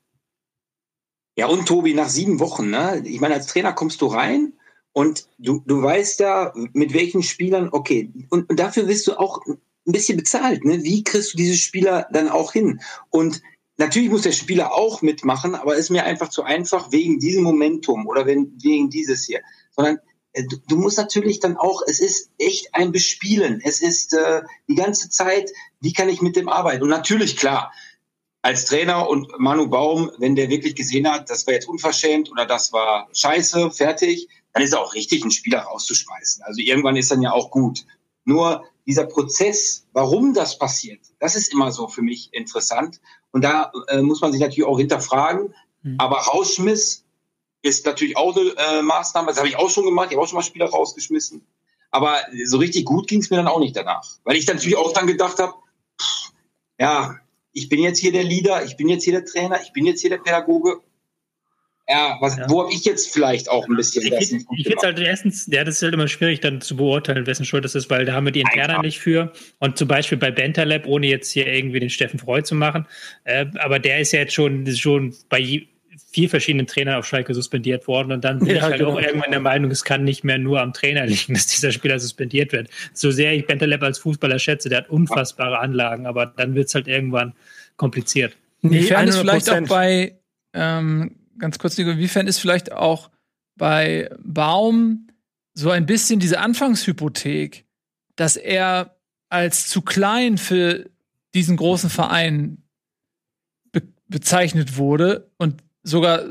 Ja, und Tobi, nach sieben Wochen, ne? Ich meine, als Trainer kommst du rein und du, du weißt ja, mit welchen Spielern, okay, und, und dafür wirst du auch ein bisschen bezahlt. Ne? Wie kriegst du diese Spieler dann auch hin? Und natürlich muss der Spieler auch mitmachen, aber ist mir einfach zu einfach wegen diesem Momentum oder wegen dieses hier. Sondern äh, du, musst natürlich dann auch, es ist echt ein Bespielen. Es ist äh, die ganze Zeit, wie kann ich mit dem arbeiten? Und natürlich, klar, als Trainer und Manu Baum, wenn der wirklich gesehen hat, das war jetzt unverschämt oder das war scheiße, fertig, dann ist auch richtig, einen Spieler rauszuschmeißen. Also irgendwann ist dann ja auch gut. Nur dieser Prozess, warum das passiert, das ist immer so für mich interessant. Und da äh, muss man sich natürlich auch hinterfragen. Mhm. Aber Rausschmiss ist natürlich auch eine äh, Maßnahme. Das habe ich auch schon gemacht. Ich habe auch schon mal Spieler rausgeschmissen. Aber so richtig gut ging es mir dann auch nicht danach. Weil ich dann natürlich auch dann gedacht habe, ja, ich bin jetzt hier der Leader, ich bin jetzt hier der Trainer, ich bin jetzt hier der Pädagoge ja, was, ja. wo habe ich jetzt vielleicht auch ein bisschen Ich, ich finde es halt erstens, ja, das ist halt immer schwierig dann zu beurteilen, wessen Schuld das ist, weil da haben wir die Interna nicht für. Und zum Beispiel bei Bentaleb, ohne jetzt hier irgendwie den Steffen Freud zu machen, äh, aber der ist ja jetzt schon, schon bei vier verschiedenen Trainern auf Schalke suspendiert worden und dann bin ja, ich halt genau. auch irgendwann der Meinung, es kann nicht mehr nur am Trainer liegen, dass dieser Spieler suspendiert wird. So sehr ich Bentaleb als Fußballer schätze, der hat unfassbare Anlagen, aber dann wird es halt irgendwann kompliziert. Inwiefern ist vielleicht auch bei ähm, ganz kurz, Nico, inwiefern ist vielleicht auch bei Baum so ein bisschen diese Anfangshypothek, dass er als zu klein für diesen großen Verein be bezeichnet wurde und sogar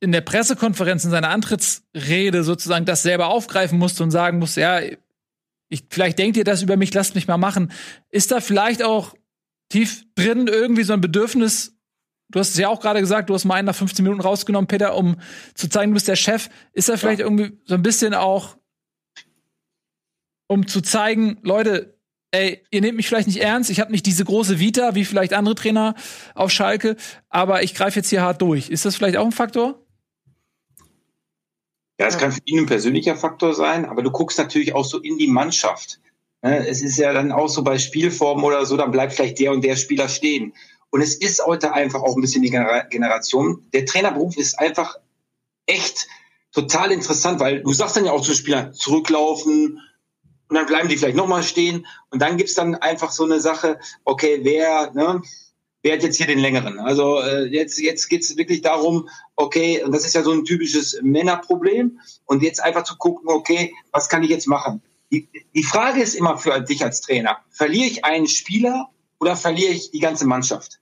in der Pressekonferenz in seiner Antrittsrede sozusagen das selber aufgreifen musste und sagen musste, ja, ich, vielleicht denkt ihr das über mich, lasst mich mal machen. Ist da vielleicht auch tief drin irgendwie so ein Bedürfnis Du hast es ja auch gerade gesagt, du hast mal einen nach 15 Minuten rausgenommen, Peter, um zu zeigen, du bist der Chef. Ist er vielleicht ja. irgendwie so ein bisschen auch, um zu zeigen, Leute, ey, ihr nehmt mich vielleicht nicht ernst, ich habe nicht diese große Vita wie vielleicht andere Trainer auf Schalke, aber ich greife jetzt hier hart durch. Ist das vielleicht auch ein Faktor? Ja, es kann für ihn ein persönlicher Faktor sein, aber du guckst natürlich auch so in die Mannschaft. Ne, es ist ja dann auch so bei Spielformen oder so, dann bleibt vielleicht der und der Spieler stehen. Und es ist heute einfach auch ein bisschen die Generation. Der Trainerberuf ist einfach echt total interessant, weil du sagst dann ja auch zu Spielern, zurücklaufen, und dann bleiben die vielleicht nochmal stehen und dann gibt's dann einfach so eine Sache, okay, wer, ne, wer hat jetzt hier den längeren? Also äh, jetzt, jetzt geht's wirklich darum, okay, und das ist ja so ein typisches Männerproblem und jetzt einfach zu gucken, okay, was kann ich jetzt machen? Die, die Frage ist immer für dich als Trainer, verliere ich einen Spieler oder verliere ich die ganze Mannschaft?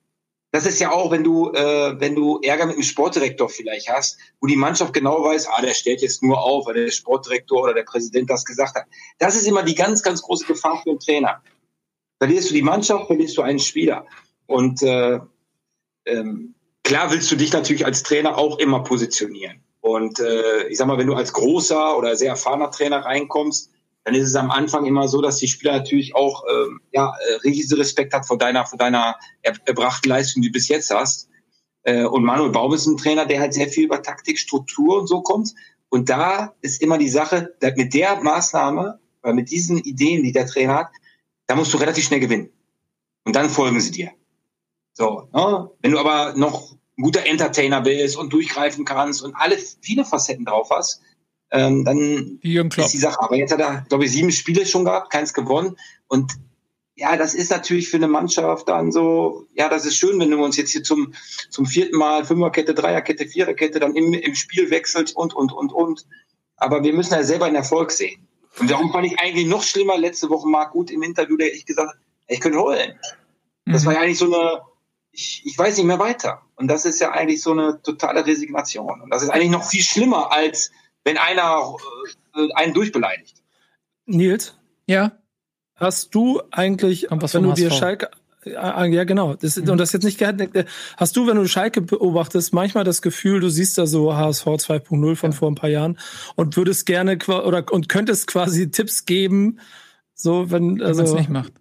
Das ist ja auch, wenn du, äh, wenn du Ärger mit dem Sportdirektor vielleicht hast, wo die Mannschaft genau weiß, ah, der stellt jetzt nur auf, weil der Sportdirektor oder der Präsident das gesagt hat. Das ist immer die ganz, ganz große Gefahr für den Trainer. Verlierst du die Mannschaft, verlierst du einen Spieler. Und äh, ähm, klar willst du dich natürlich als Trainer auch immer positionieren. Und äh, ich sag mal, wenn du als großer oder sehr erfahrener Trainer reinkommst, dann ist es am Anfang immer so, dass die Spieler natürlich auch ähm, ja, äh, riesen Respekt hat vor deiner, vor deiner erbrachten Leistung, die du bis jetzt hast. Äh, und Manuel Baum ist ein Trainer, der halt sehr viel über Taktik, Struktur und so kommt. Und da ist immer die Sache, mit der Maßnahme, oder mit diesen Ideen, die der Trainer hat, da musst du relativ schnell gewinnen. Und dann folgen sie dir. So, ne? wenn du aber noch ein guter Entertainer bist und durchgreifen kannst und alle viele Facetten drauf hast, ähm, dann ist die Sache. Aber jetzt hat er, glaube ich, sieben Spiele schon gehabt, keins gewonnen. Und ja, das ist natürlich für eine Mannschaft dann so, ja, das ist schön, wenn du uns jetzt hier zum, zum vierten Mal Fünferkette, Dreierkette, Viererkette dann im, im Spiel wechselt und, und, und, und. Aber wir müssen ja selber einen Erfolg sehen. Und darum fand ich eigentlich noch schlimmer letzte Woche Marc Gut im Interview, der ich gesagt ich könnte heulen. Das mhm. war ja eigentlich so eine, ich, ich weiß nicht mehr weiter. Und das ist ja eigentlich so eine totale Resignation. Und das ist eigentlich noch viel schlimmer als, wenn einer äh, einen durchbeleidigt. Nils? Ja. Hast du eigentlich, was wenn du dir Schalke, äh, äh, ja, genau. Das, mhm. Und das jetzt nicht Hast du, wenn du Schalke beobachtest, manchmal das Gefühl, du siehst da so HSV 2.0 von ja. vor ein paar Jahren und würdest gerne oder und könntest quasi Tipps geben, so wenn also wenn nicht macht.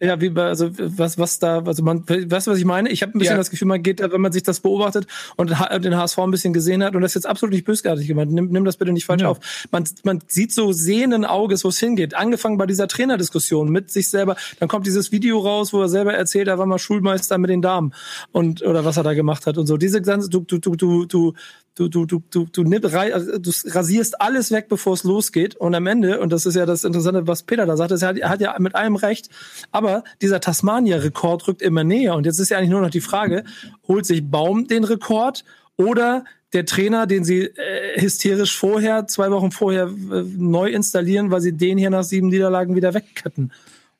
Ja, wie bei, also was, was da, also man, weißt du, was ich meine? Ich habe ein bisschen ja. das Gefühl, man geht wenn man sich das beobachtet und den HSV ein bisschen gesehen hat, und das ist jetzt absolut nicht bösartig gemeint, nimm, nimm das bitte nicht falsch ja. auf. Man, man sieht so sehenden Auges, wo es hingeht. Angefangen bei dieser Trainerdiskussion mit sich selber, dann kommt dieses Video raus, wo er selber erzählt, er war mal Schulmeister mit den Damen und oder was er da gemacht hat und so. Diese ganze, du, du, du, du, du du, du, du, du, du, nimm, also du rasierst alles weg, bevor es losgeht. Und am Ende, und das ist ja das Interessante, was Peter da sagt, ist, er, hat, er hat ja mit allem recht, aber dieser Tasmania-Rekord rückt immer näher. Und jetzt ist ja eigentlich nur noch die Frage, holt sich Baum den Rekord oder der Trainer, den sie äh, hysterisch vorher, zwei Wochen vorher äh, neu installieren, weil sie den hier nach sieben Niederlagen wieder wegketten.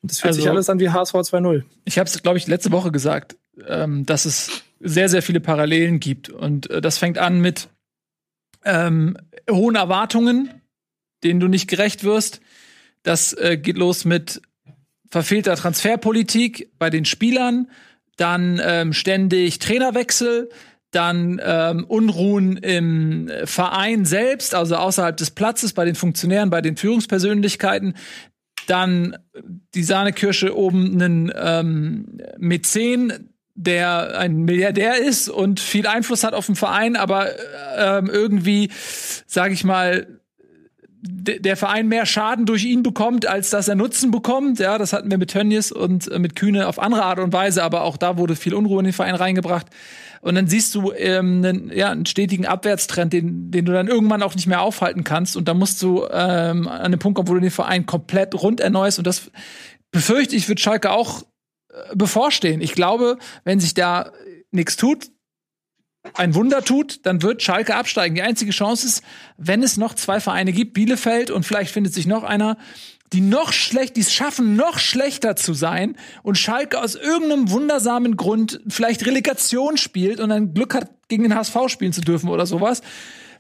Und das fühlt also, sich alles an wie HSV 2.0. Ich habe es, glaube ich, letzte Woche gesagt, ähm, dass es sehr, sehr viele Parallelen gibt. Und äh, das fängt an mit ähm, hohen Erwartungen, denen du nicht gerecht wirst. Das äh, geht los mit verfehlter Transferpolitik bei den Spielern, dann ähm, ständig Trainerwechsel, dann ähm, Unruhen im Verein selbst, also außerhalb des Platzes, bei den Funktionären, bei den Führungspersönlichkeiten, dann die Sahnekirsche oben einen ähm, Mäzen, der ein Milliardär ist und viel Einfluss hat auf den Verein, aber ähm, irgendwie, sage ich mal, der Verein mehr Schaden durch ihn bekommt, als dass er Nutzen bekommt. Ja, das hatten wir mit Tönnies und äh, mit Kühne auf andere Art und Weise, aber auch da wurde viel Unruhe in den Verein reingebracht. Und dann siehst du ähm, einen, ja, einen stetigen Abwärtstrend, den, den du dann irgendwann auch nicht mehr aufhalten kannst. Und da musst du ähm, an den Punkt kommen, wo du den Verein komplett rund erneuerst. Und das befürchte ich, wird Schalke auch äh, bevorstehen. Ich glaube, wenn sich da nichts tut, ein Wunder tut, dann wird Schalke absteigen. Die einzige Chance ist, wenn es noch zwei Vereine gibt, Bielefeld und vielleicht findet sich noch einer, die noch schlecht, die es schaffen, noch schlechter zu sein und Schalke aus irgendeinem wundersamen Grund vielleicht Relegation spielt und dann Glück hat, gegen den HSV spielen zu dürfen oder sowas,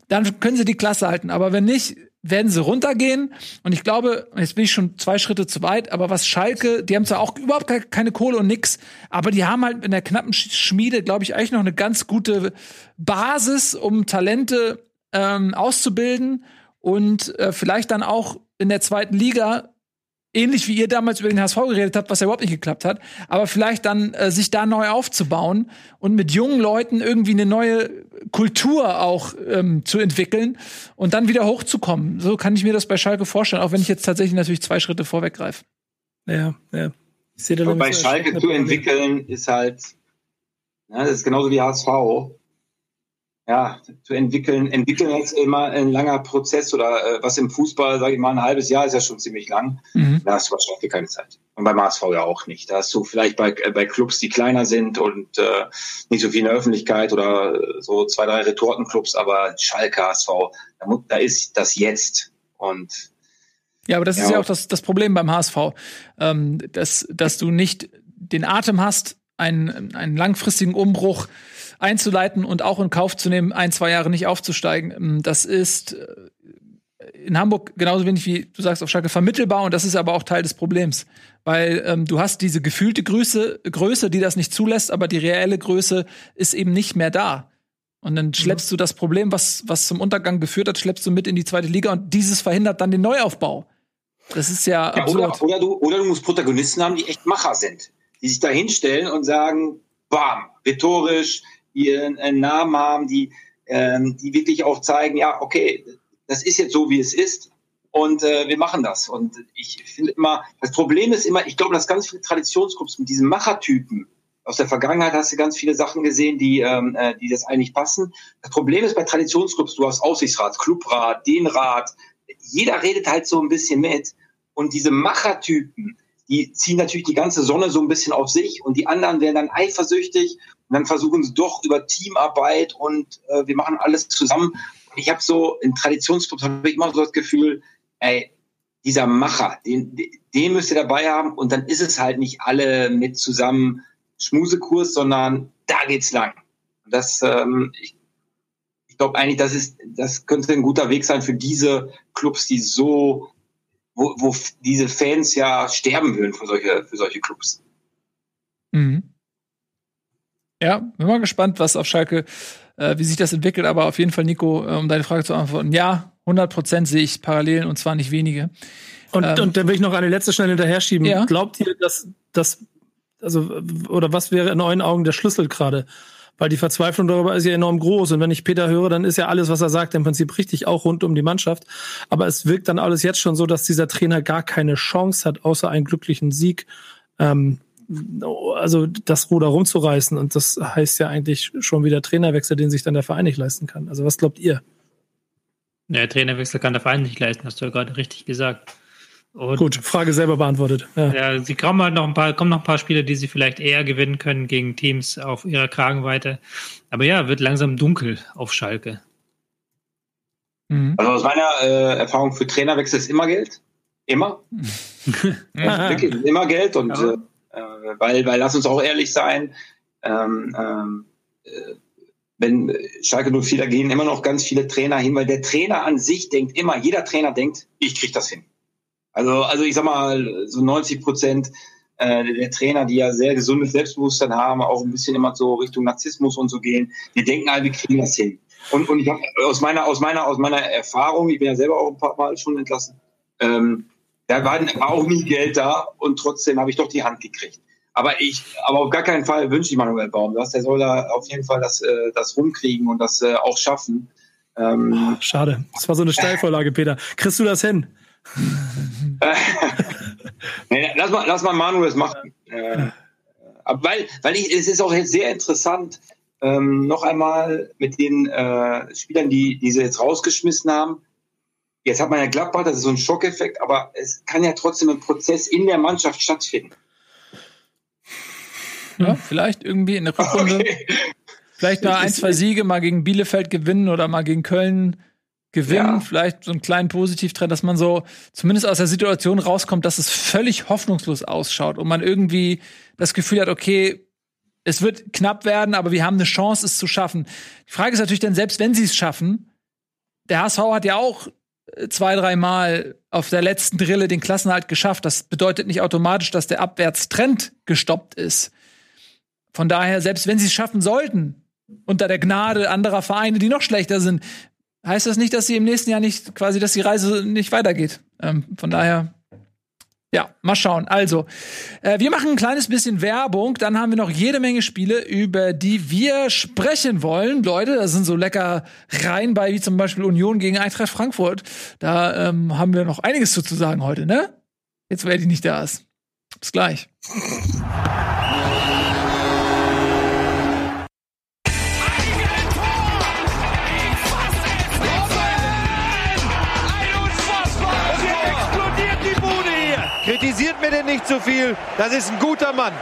dann können sie die Klasse halten. Aber wenn nicht, werden sie runtergehen. Und ich glaube, jetzt bin ich schon zwei Schritte zu weit, aber was Schalke, die haben zwar auch überhaupt keine Kohle und nix, aber die haben halt in der knappen Schmiede, glaube ich, eigentlich noch eine ganz gute Basis, um Talente ähm, auszubilden und äh, vielleicht dann auch in der zweiten Liga ähnlich wie ihr damals über den HSV geredet habt, was ja überhaupt nicht geklappt hat, aber vielleicht dann äh, sich da neu aufzubauen und mit jungen Leuten irgendwie eine neue Kultur auch ähm, zu entwickeln und dann wieder hochzukommen. So kann ich mir das bei Schalke vorstellen, auch wenn ich jetzt tatsächlich natürlich zwei Schritte vorweggreife. Ja, ja. Ich sehe da und bei Schalke zu entwickeln ist halt, ja, das ist genauso wie HSV. Ja, zu entwickeln. Entwickeln ist immer ein langer Prozess oder äh, was im Fußball, sage ich mal, ein halbes Jahr ist ja schon ziemlich lang. Mhm. Da hast du wahrscheinlich keine Zeit. Und beim HSV ja auch nicht. Da hast du vielleicht bei, äh, bei Clubs, die kleiner sind und äh, nicht so viel in der Öffentlichkeit oder so zwei, drei Retortenclubs, aber Schalke, HSV, da, da ist das jetzt. Und ja, aber das ja. ist ja auch das, das Problem beim HSV, ähm, dass, dass du nicht den Atem hast, einen, einen langfristigen Umbruch einzuleiten und auch in Kauf zu nehmen, ein, zwei Jahre nicht aufzusteigen. Ähm, das ist äh, in Hamburg genauso wenig wie du sagst auf Schalke vermittelbar und das ist aber auch Teil des Problems, weil ähm, du hast diese gefühlte Größe, Größe, die das nicht zulässt, aber die reelle Größe ist eben nicht mehr da. Und dann schleppst du das Problem, was, was zum Untergang geführt hat, schleppst du mit in die zweite Liga und dieses verhindert dann den Neuaufbau. Das ist ja, ja oder, oder, du, oder du musst Protagonisten haben, die echt Macher sind, die sich da hinstellen und sagen, bam, rhetorisch, die einen Namen haben, die, ähm, die wirklich auch zeigen, ja, okay, das ist jetzt so, wie es ist und äh, wir machen das. Und ich finde immer, das Problem ist immer, ich glaube, dass ganz viele Traditionsgruppen mit diesen Machertypen, aus der Vergangenheit hast du ganz viele Sachen gesehen, die, ähm, äh, die das eigentlich passen. Das Problem ist bei Traditionsgruppen, du hast Aussichtsrat, Clubrat, den Rat, jeder redet halt so ein bisschen mit. Und diese Machertypen, die ziehen natürlich die ganze Sonne so ein bisschen auf sich und die anderen werden dann eifersüchtig dann versuchen sie doch über Teamarbeit und äh, wir machen alles zusammen. Ich habe so in Traditionsclubs habe ich immer so das Gefühl, ey, dieser Macher, den, den müsst ihr dabei haben und dann ist es halt nicht alle mit zusammen Schmusekurs, sondern da geht's lang. Das, ähm, ich, ich glaube eigentlich, das ist, das könnte ein guter Weg sein für diese Clubs, die so wo, wo diese Fans ja sterben würden für solche, für solche Clubs. Mhm. Ja, bin mal gespannt, was auf Schalke, äh, wie sich das entwickelt, aber auf jeden Fall, Nico, äh, um deine Frage zu antworten, ja, 100 Prozent sehe ich Parallelen und zwar nicht wenige. Und, ähm, und dann will ich noch eine letzte schnell hinterher schieben. Ja? Glaubt ihr, dass das, also, oder was wäre in euren Augen der Schlüssel gerade? weil die Verzweiflung darüber ist ja enorm groß. Und wenn ich Peter höre, dann ist ja alles, was er sagt, im Prinzip richtig, auch rund um die Mannschaft. Aber es wirkt dann alles jetzt schon so, dass dieser Trainer gar keine Chance hat, außer einen glücklichen Sieg, ähm, also das Ruder rumzureißen. Und das heißt ja eigentlich schon wieder Trainerwechsel, den sich dann der Verein nicht leisten kann. Also was glaubt ihr? Ja, Trainerwechsel kann der Verein nicht leisten, hast du ja gerade richtig gesagt. Und Gut, Frage selber beantwortet. Ja. ja, sie kommen halt noch ein paar, kommen noch ein paar Spiele, die sie vielleicht eher gewinnen können gegen Teams auf ihrer Kragenweite. Aber ja, wird langsam dunkel auf Schalke. Mhm. Also aus meiner äh, Erfahrung für Trainerwechsel ist immer Geld. Immer. ja, wirklich, immer Geld und ja. äh, weil, weil lass uns auch ehrlich sein, ähm, ähm, äh, wenn Schalke 04, da gehen immer noch ganz viele Trainer hin, weil der Trainer an sich denkt immer, jeder Trainer denkt, ich krieg das hin. Also, also ich sag mal, so 90 Prozent äh, der Trainer, die ja sehr gesundes Selbstbewusstsein haben, auch ein bisschen immer so Richtung Narzissmus und so gehen, die denken alle, wir kriegen das hin. Und, und ich habe aus meiner, aus meiner, aus meiner Erfahrung, ich bin ja selber auch ein paar Mal schon entlassen, ähm, da war, war auch nie Geld da und trotzdem habe ich doch die Hand gekriegt. Aber ich, aber auf gar keinen Fall wünsche ich Manuel Baum das. Der soll da auf jeden Fall das, äh, das rumkriegen und das äh, auch schaffen. Ähm, Schade. Das war so eine Steilvorlage, Peter. Kriegst du das hin? nee, lass, mal, lass mal Manu das machen. Äh, weil, weil ich, es ist auch jetzt sehr interessant, ähm, noch einmal mit den äh, Spielern, die, die sie jetzt rausgeschmissen haben. Jetzt hat man ja Gladbach, das ist so ein Schockeffekt, aber es kann ja trotzdem ein Prozess in der Mannschaft stattfinden. Ja, vielleicht irgendwie in der Rückrunde. Okay. Vielleicht da ein, zwei Siege mal gegen Bielefeld gewinnen oder mal gegen Köln gewinnen, ja. vielleicht so einen kleinen Positivtrend, dass man so zumindest aus der Situation rauskommt, dass es völlig hoffnungslos ausschaut und man irgendwie das Gefühl hat, okay, es wird knapp werden, aber wir haben eine Chance, es zu schaffen. Die Frage ist natürlich dann, selbst wenn sie es schaffen, der HSV hat ja auch zwei, dreimal auf der letzten Drille den Klassenhalt geschafft. Das bedeutet nicht automatisch, dass der Abwärtstrend gestoppt ist. Von daher, selbst wenn sie es schaffen sollten, unter der Gnade anderer Vereine, die noch schlechter sind, heißt das nicht, dass sie im nächsten Jahr nicht quasi, dass die Reise nicht weitergeht. Ähm, von daher, ja, mal schauen. Also, äh, wir machen ein kleines bisschen Werbung, dann haben wir noch jede Menge Spiele, über die wir sprechen wollen. Leute, da sind so lecker rein bei, wie zum Beispiel Union gegen Eintracht Frankfurt. Da ähm, haben wir noch einiges zu sagen heute, ne? Jetzt, wer die nicht da ist. Bis gleich. Nicht zu viel. Das ist ein guter Mann.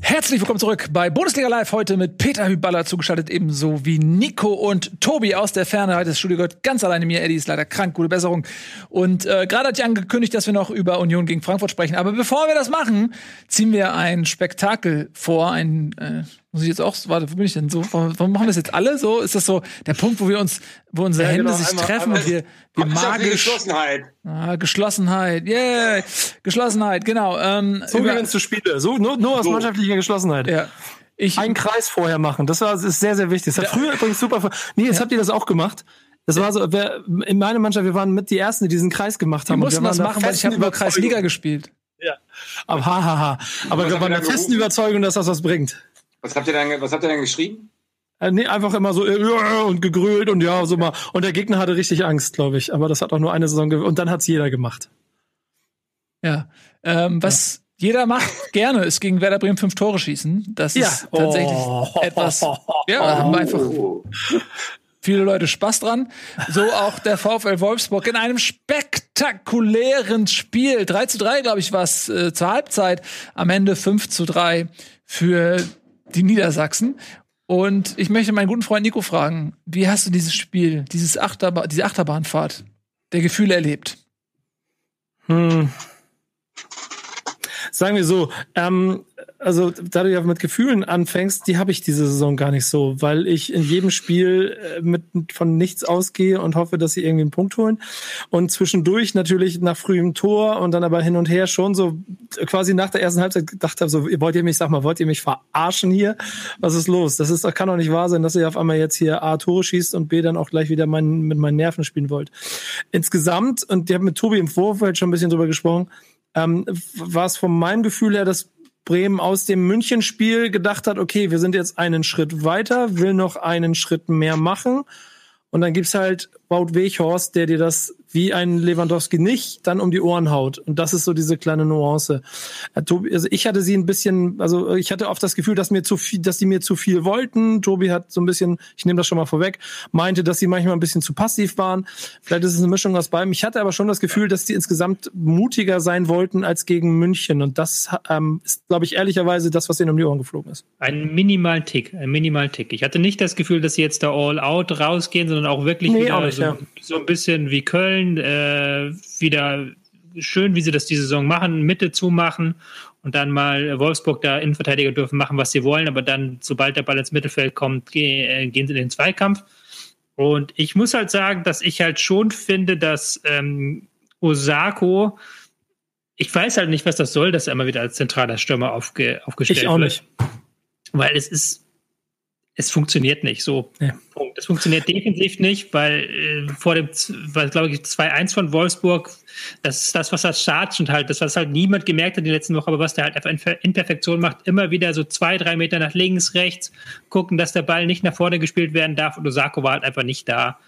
Herzlich willkommen zurück bei Bundesliga Live heute mit Peter Hüballer zugeschaltet, ebenso wie Nico und Tobi aus der Ferne. Heute das Studio gehört ganz alleine mir. Eddie ist leider krank, gute Besserung. Und äh, gerade hat ich angekündigt, dass wir noch über Union gegen Frankfurt sprechen. Aber bevor wir das machen, ziehen wir ein Spektakel vor, ein äh, muss ich jetzt auch, warte, wo bin ich denn so? Warum machen wir das jetzt alle so? Ist das so der Punkt, wo wir uns, wo unsere ja, Hände genau, sich einmal, treffen einmal, und wir, wir magisch. Geschlossenheit. Ah, Geschlossenheit, yeah, Geschlossenheit, genau. Ähm, so gewinnst du Spiele, so, nur, nur aus so. mannschaftlicher Geschlossenheit. Ja. Ich, einen Kreis vorher machen, das war, das ist sehr, sehr wichtig. Das hat ja. früher übrigens super, nee, jetzt ja. habt ihr das auch gemacht. Das war so, wer, in meiner Mannschaft, wir waren mit die Ersten, die diesen Kreis gemacht haben. Wir mussten wir das machen, weil ich habe über Kreisliga gespielt. Ja. Aber hahaha. Aber wir waren der festen Überzeugung, dass das was bringt. Was habt ihr denn, was habt ihr denn geschrieben? Äh, nee, einfach immer so äh, und gegrölt und ja, so mal. Und der Gegner hatte richtig Angst, glaube ich. Aber das hat auch nur eine Saison und dann hat's jeder gemacht. Ja. Ähm, was ja. jeder macht gerne, ist gegen Werder Bremen fünf Tore schießen. Das ja. ist tatsächlich oh. etwas. Ja, oh. haben einfach viele Leute Spaß dran. So auch der VfL Wolfsburg in einem spektakulären Spiel. 3 zu 3, glaube ich, war es äh, zur Halbzeit. Am Ende 5 zu 3 für die Niedersachsen. Und ich möchte meinen guten Freund Nico fragen, wie hast du dieses Spiel, dieses Achterba diese Achterbahnfahrt der Gefühle erlebt? Hm. Sagen wir so, ähm, also da du ja mit Gefühlen anfängst, die habe ich diese Saison gar nicht so, weil ich in jedem Spiel äh, mit von nichts ausgehe und hoffe, dass sie irgendwie einen Punkt holen. Und zwischendurch natürlich nach frühem Tor und dann aber hin und her schon so quasi nach der ersten Halbzeit gedacht habe, so wollt ihr mich, sag mal, wollt ihr mich verarschen hier? Was ist los? Das ist, das kann doch nicht wahr sein, dass ihr auf einmal jetzt hier A Tore schießt und B dann auch gleich wieder mein, mit meinen Nerven spielen wollt. Insgesamt, und ich habe mit Tobi im Vorfeld schon ein bisschen drüber gesprochen, ähm, war es von meinem Gefühl her das Bremen aus dem Münchenspiel gedacht hat, okay, wir sind jetzt einen Schritt weiter, will noch einen Schritt mehr machen. Und dann gibt's halt Wout Weghorst, der dir das wie ein Lewandowski nicht dann um die Ohren haut. Und das ist so diese kleine Nuance. Äh, also ich hatte sie ein bisschen, also ich hatte oft das Gefühl, dass mir zu viel, dass die mir zu viel wollten. Tobi hat so ein bisschen, ich nehme das schon mal vorweg, meinte, dass sie manchmal ein bisschen zu passiv waren. Vielleicht ist es eine Mischung aus beidem. Ich hatte aber schon das Gefühl, dass die insgesamt mutiger sein wollten als gegen München. Und das ähm, ist, glaube ich, ehrlicherweise das, was ihnen um die Ohren geflogen ist. Ein minimalen Tick, ein minimalen Tick. Ich hatte nicht das Gefühl, dass sie jetzt da all out rausgehen, sondern auch wirklich nee, wieder auch nicht, so, ja. so ein bisschen wie Köln Köln äh, wieder schön, wie sie das die Saison machen, Mitte zumachen und dann mal Wolfsburg da Innenverteidiger dürfen machen, was sie wollen, aber dann, sobald der Ball ins Mittelfeld kommt, äh, gehen sie in den Zweikampf. Und ich muss halt sagen, dass ich halt schon finde, dass ähm, Osako, ich weiß halt nicht, was das soll, dass er immer wieder als zentraler Stürmer aufge, aufgestellt wird. Ich auch nicht. Weil es ist es funktioniert nicht so. Ja. Punkt. Es funktioniert defensiv nicht, weil äh, vor dem, glaube ich, 2-1 von Wolfsburg, das ist das, was das Chargent halt, das, was halt niemand gemerkt hat in den letzten Wochen, aber was der halt einfach in, in Perfektion macht, immer wieder so zwei, drei Meter nach links, rechts, gucken, dass der Ball nicht nach vorne gespielt werden darf und Osako war halt einfach nicht da.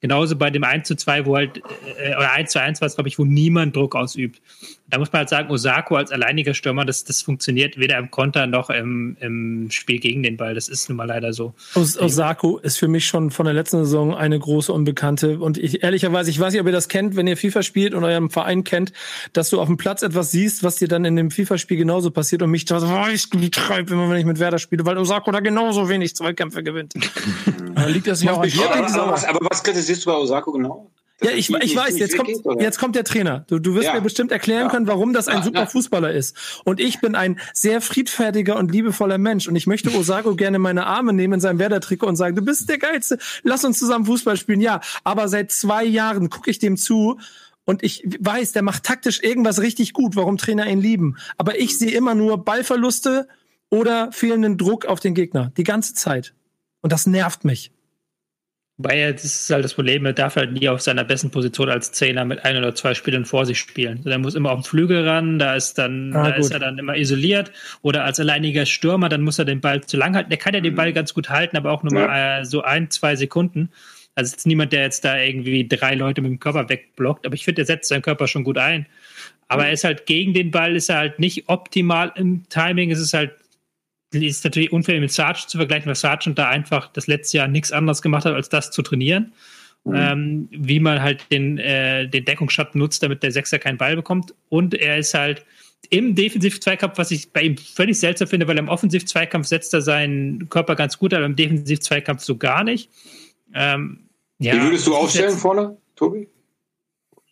Genauso bei dem 1 zu 2, wo halt, äh, oder 1 zu 1 war es, glaube ich, wo niemand Druck ausübt da muss man halt sagen, Osako als alleiniger Stürmer, das, das funktioniert weder im Konter noch im, im Spiel gegen den Ball. Das ist nun mal leider so. Os Osako ist für mich schon von der letzten Saison eine große Unbekannte. Und ich ehrlicherweise, ich weiß nicht, ob ihr das kennt, wenn ihr FIFA spielt und eurem Verein kennt, dass du auf dem Platz etwas siehst, was dir dann in dem FIFA-Spiel genauso passiert und mich da so, oh, ich treibe immer, wenn ich mit Werder spiele, weil Osako da genauso wenig Zweikämpfe gewinnt. liegt das nicht auch an dir? Aber, aber was kritisierst du bei Osako genau? ja, ich, ich weiß, jetzt kommt, jetzt kommt der Trainer. Du, du wirst ja. mir bestimmt erklären ja. können, warum das ein ja, super Fußballer ist. Und ich bin ein sehr friedfertiger und liebevoller Mensch. Und ich möchte Osago gerne meine Arme nehmen in seinem Werder-Trikot und sagen, du bist der Geilste, lass uns zusammen Fußball spielen. Ja, aber seit zwei Jahren gucke ich dem zu und ich weiß, der macht taktisch irgendwas richtig gut, warum Trainer ihn lieben. Aber ich sehe immer nur Ballverluste oder fehlenden Druck auf den Gegner. Die ganze Zeit. Und das nervt mich. Weil das ist halt das Problem, er darf halt nie auf seiner besten Position als Zehner mit ein oder zwei Spielern vor sich spielen. Also er muss immer auf den Flügel ran, da ist dann, ah, da ist er dann immer isoliert. Oder als alleiniger Stürmer, dann muss er den Ball zu lang halten. Der kann ja den Ball ganz gut halten, aber auch nur ja. mal äh, so ein, zwei Sekunden. Also es ist niemand, der jetzt da irgendwie drei Leute mit dem Körper wegblockt, aber ich finde, er setzt seinen Körper schon gut ein. Aber er ist halt gegen den Ball, ist er halt nicht optimal im Timing. Es ist halt ist natürlich unfair mit Sarge zu vergleichen, weil Sargent da einfach das letzte Jahr nichts anderes gemacht hat, als das zu trainieren. Mhm. Ähm, wie man halt den, äh, den Deckungsschatten nutzt, damit der Sechser keinen Ball bekommt. Und er ist halt im Defensiv-Zweikampf, was ich bei ihm völlig seltsam finde, weil im Offensiv-Zweikampf setzt er seinen Körper ganz gut, aber im Defensiv-Zweikampf so gar nicht. Ähm, ja, Wie würdest du aufstellen jetzt, vorne, Tobi?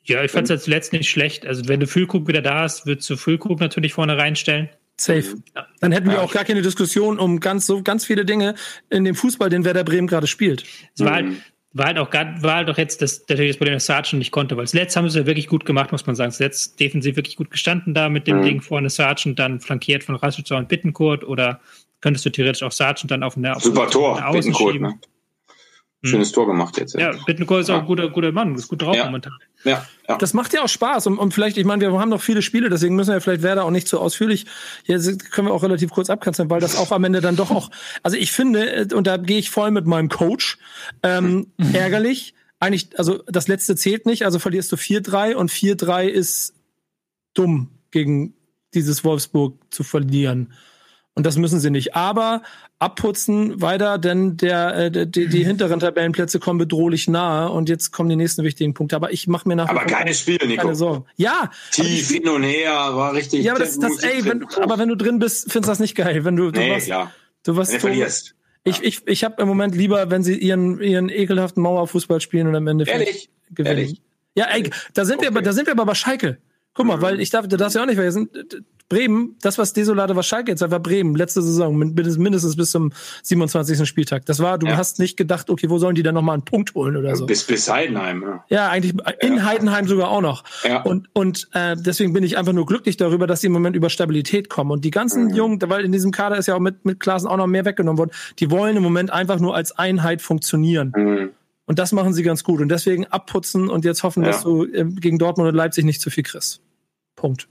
Ja, ich fand es ja zuletzt nicht schlecht. Also wenn du Füllkrug wieder da hast, würdest du Füllkrug natürlich vorne reinstellen. Safe. Ja. Dann hätten wir ja. auch gar keine Diskussion um ganz so ganz viele Dinge in dem Fußball, den Werder Bremen gerade spielt. Es war halt, war halt auch war halt auch jetzt das, natürlich das Problem, dass Sargent nicht konnte, weil zuletzt haben sie ja wirklich gut gemacht, muss man sagen. Zuletzt defensiv wirklich gut gestanden da mit dem mhm. Ding vorne Sargent, dann flankiert von Rashica und Bittenkurt oder könntest du theoretisch auch Sargent dann auf eine Super Tor, Bittenkurt, ne? Schönes hm. Tor gemacht jetzt. Ja, Bittencourt ist auch ein guter, guter Mann, ist gut drauf ja. momentan. Ja, ja. Das macht ja auch Spaß und, und vielleicht, ich meine, wir haben noch viele Spiele, deswegen müssen wir vielleicht Werder auch nicht so ausführlich, jetzt können wir auch relativ kurz abkanzeln, weil das auch am Ende dann doch auch, also ich finde, äh, und da gehe ich voll mit meinem Coach, ähm, ärgerlich, eigentlich, also das letzte zählt nicht, also verlierst du 4-3 und 4-3 ist dumm gegen dieses Wolfsburg zu verlieren. Und das müssen sie nicht. Aber abputzen weiter, denn der, äh, die, die hinteren Tabellenplätze kommen bedrohlich nahe und jetzt kommen die nächsten wichtigen Punkte. Aber ich mache mir nach. Aber keine Spiele, Nico. Keine Sorgen. Ja. Tief hin und her, war richtig. Ja, aber das, das ey, wenn, aber wenn du drin bist, findest du das nicht geil. Wenn du, du nee, warst, klar. du warst wenn du verlierst. Ich, ich, ich habe im Moment lieber, wenn sie ihren, ihren ekelhaften Mauerfußball spielen und am Ende Ehrlich? gewinnen. Ehrlich? Ja, ey, da sind okay. wir, da sind wir aber bei Schalke. Guck mal, mhm. weil ich darf, du darfst ja auch nicht vergessen, Bremen, das, was Desolate, was Schalke jetzt war, war Bremen, letzte Saison, mindestens bis zum 27. Spieltag. Das war, du ja. hast nicht gedacht, okay, wo sollen die dann nochmal einen Punkt holen oder so. Bis, bis Heidenheim, ja. Ja, eigentlich in ja. Heidenheim sogar auch noch. Ja. Und, und äh, deswegen bin ich einfach nur glücklich darüber, dass sie im Moment über Stabilität kommen. Und die ganzen mhm. Jungen, weil in diesem Kader ist ja auch mit, mit Klassen auch noch mehr weggenommen worden, die wollen im Moment einfach nur als Einheit funktionieren. Mhm. Und das machen sie ganz gut. Und deswegen abputzen und jetzt hoffen, dass du äh, gegen Dortmund und Leipzig nicht zu viel kriegst. Punkt.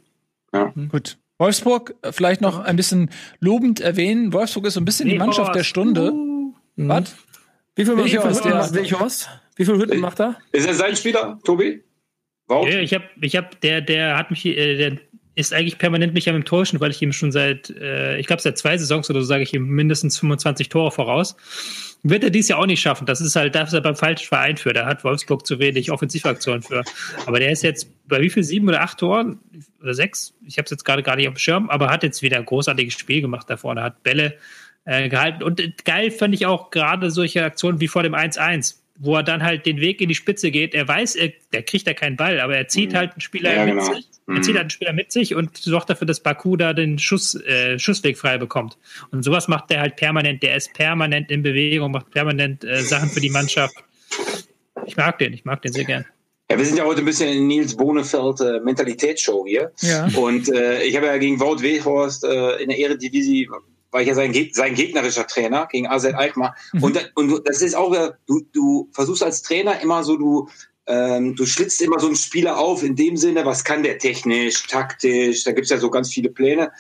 Ja. Gut. Wolfsburg äh, vielleicht noch ein bisschen lobend erwähnen. Wolfsburg ist so ein bisschen die Mannschaft Horst. der Stunde. Uh. Was? Wie viel Hütten macht Welchhorst? Wie viel Hütten macht er? Ist er sein Spieler, Tobi? Warum? Ja, ich habe, ich hab, der, der hat mich, äh, der ist eigentlich permanent mich am enttäuschen, weil ich ihm schon seit, äh, ich glaube seit zwei Saisons oder so sage ich ihm mindestens 25 Tore voraus. Wird er dies ja auch nicht schaffen. Das ist halt, da ist er beim falschen Verein für. Da hat Wolfsburg zu wenig Offensivaktionen für. Aber der ist jetzt bei wie viel? Sieben oder acht Toren? Oder sechs? Ich habe es jetzt gerade gar nicht auf dem Schirm, aber hat jetzt wieder ein großartiges Spiel gemacht da vorne, hat Bälle äh, gehalten. Und geil fand ich auch gerade solche Aktionen wie vor dem 1-1 wo er dann halt den Weg in die Spitze geht. Er weiß, er, der kriegt ja keinen Ball, aber er zieht mhm. halt einen Spieler ja, mit genau. sich. Er zieht mhm. halt einen Spieler mit sich und sorgt dafür, dass Baku da den Schuss, äh, Schussweg frei bekommt. Und sowas macht er halt permanent. Der ist permanent in Bewegung, macht permanent äh, Sachen für die Mannschaft. Ich mag den, ich mag den sehr gern. Ja, wir sind ja heute ein bisschen in Nils Bohnefeld äh, Mentalitätsshow hier. Ja. Und äh, ich habe ja gegen Wout Weghorst äh, in der Eredivisie war ich ja sein, sein gegnerischer Trainer gegen AZ Alkmaar. Mhm. Und, und das ist auch, du, du versuchst als Trainer immer so, du, ähm, du schlitzt immer so einen Spieler auf in dem Sinne, was kann der technisch, taktisch, da gibt's ja so ganz viele Pläne.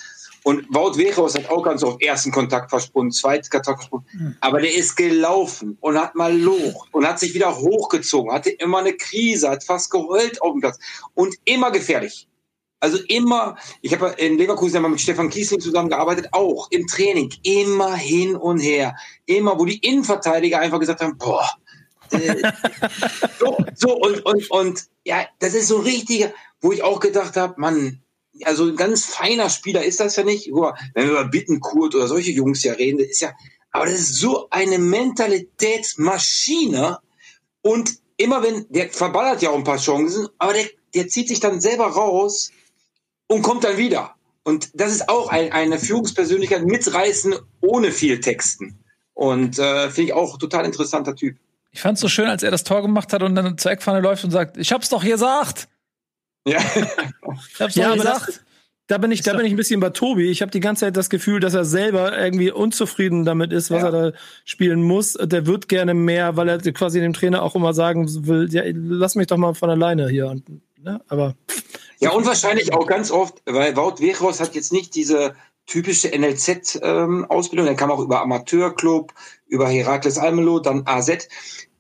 Und Wout Weghorst hat auch ganz oft ersten Kontakt versprungen, zweiten Kontakt versprungen. Mhm. Aber der ist gelaufen und hat mal locht und hat sich wieder hochgezogen, hatte immer eine Krise, hat fast geheult auf dem Platz und immer gefährlich. Also immer, ich habe in Leverkusen mal mit Stefan Kiesling zusammengearbeitet, auch im Training, immer hin und her. Immer, wo die Innenverteidiger einfach gesagt haben, boah, äh, so, so und, und, und ja, das ist so richtiger, wo ich auch gedacht habe, Mann, also ein ganz feiner Spieler ist das ja nicht. Wenn wir über Bittenkurt oder solche Jungs ja reden, das ist ja, aber das ist so eine Mentalitätsmaschine und immer wenn, der verballert ja auch ein paar Chancen, aber der, der zieht sich dann selber raus und kommt dann wieder. Und das ist auch ein, eine Führungspersönlichkeit mitreißen ohne viel Texten. Und äh, finde ich auch total interessanter Typ. Ich fand es so schön, als er das Tor gemacht hat und dann zur Eckpfanne läuft und sagt, ich hab's doch gesagt. Ja, ich hab's ja, doch gesagt. Das, da bin ich, da bin ich ein bisschen bei Tobi. Ich habe die ganze Zeit das Gefühl, dass er selber irgendwie unzufrieden damit ist, was ja. er da spielen muss. Der wird gerne mehr, weil er quasi dem Trainer auch immer sagen will, ja, lass mich doch mal von alleine hier. Ne? Aber ja, und wahrscheinlich auch ganz oft, weil Wout Weghorst hat jetzt nicht diese typische NLZ-Ausbildung, ähm, der kam auch über Amateurclub, über Herakles Almelo, dann AZ.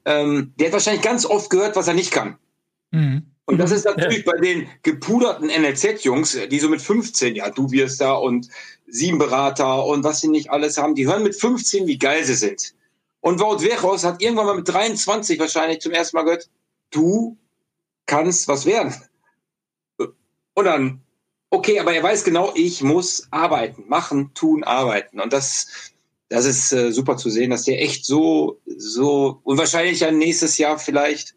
Ähm, der hat wahrscheinlich ganz oft gehört, was er nicht kann. Mhm. Und das ist natürlich ja. bei den gepuderten NLZ-Jungs, die so mit 15, ja, du wirst da und sieben Berater und was sie nicht alles haben, die hören mit 15, wie geil sie sind. Und Wout Weghorst hat irgendwann mal mit 23 wahrscheinlich zum ersten Mal gehört, du kannst was werden. Und dann, okay, aber er weiß genau, ich muss arbeiten, machen, tun, arbeiten. Und das, das ist äh, super zu sehen, dass der echt so, so und wahrscheinlich ja nächstes Jahr vielleicht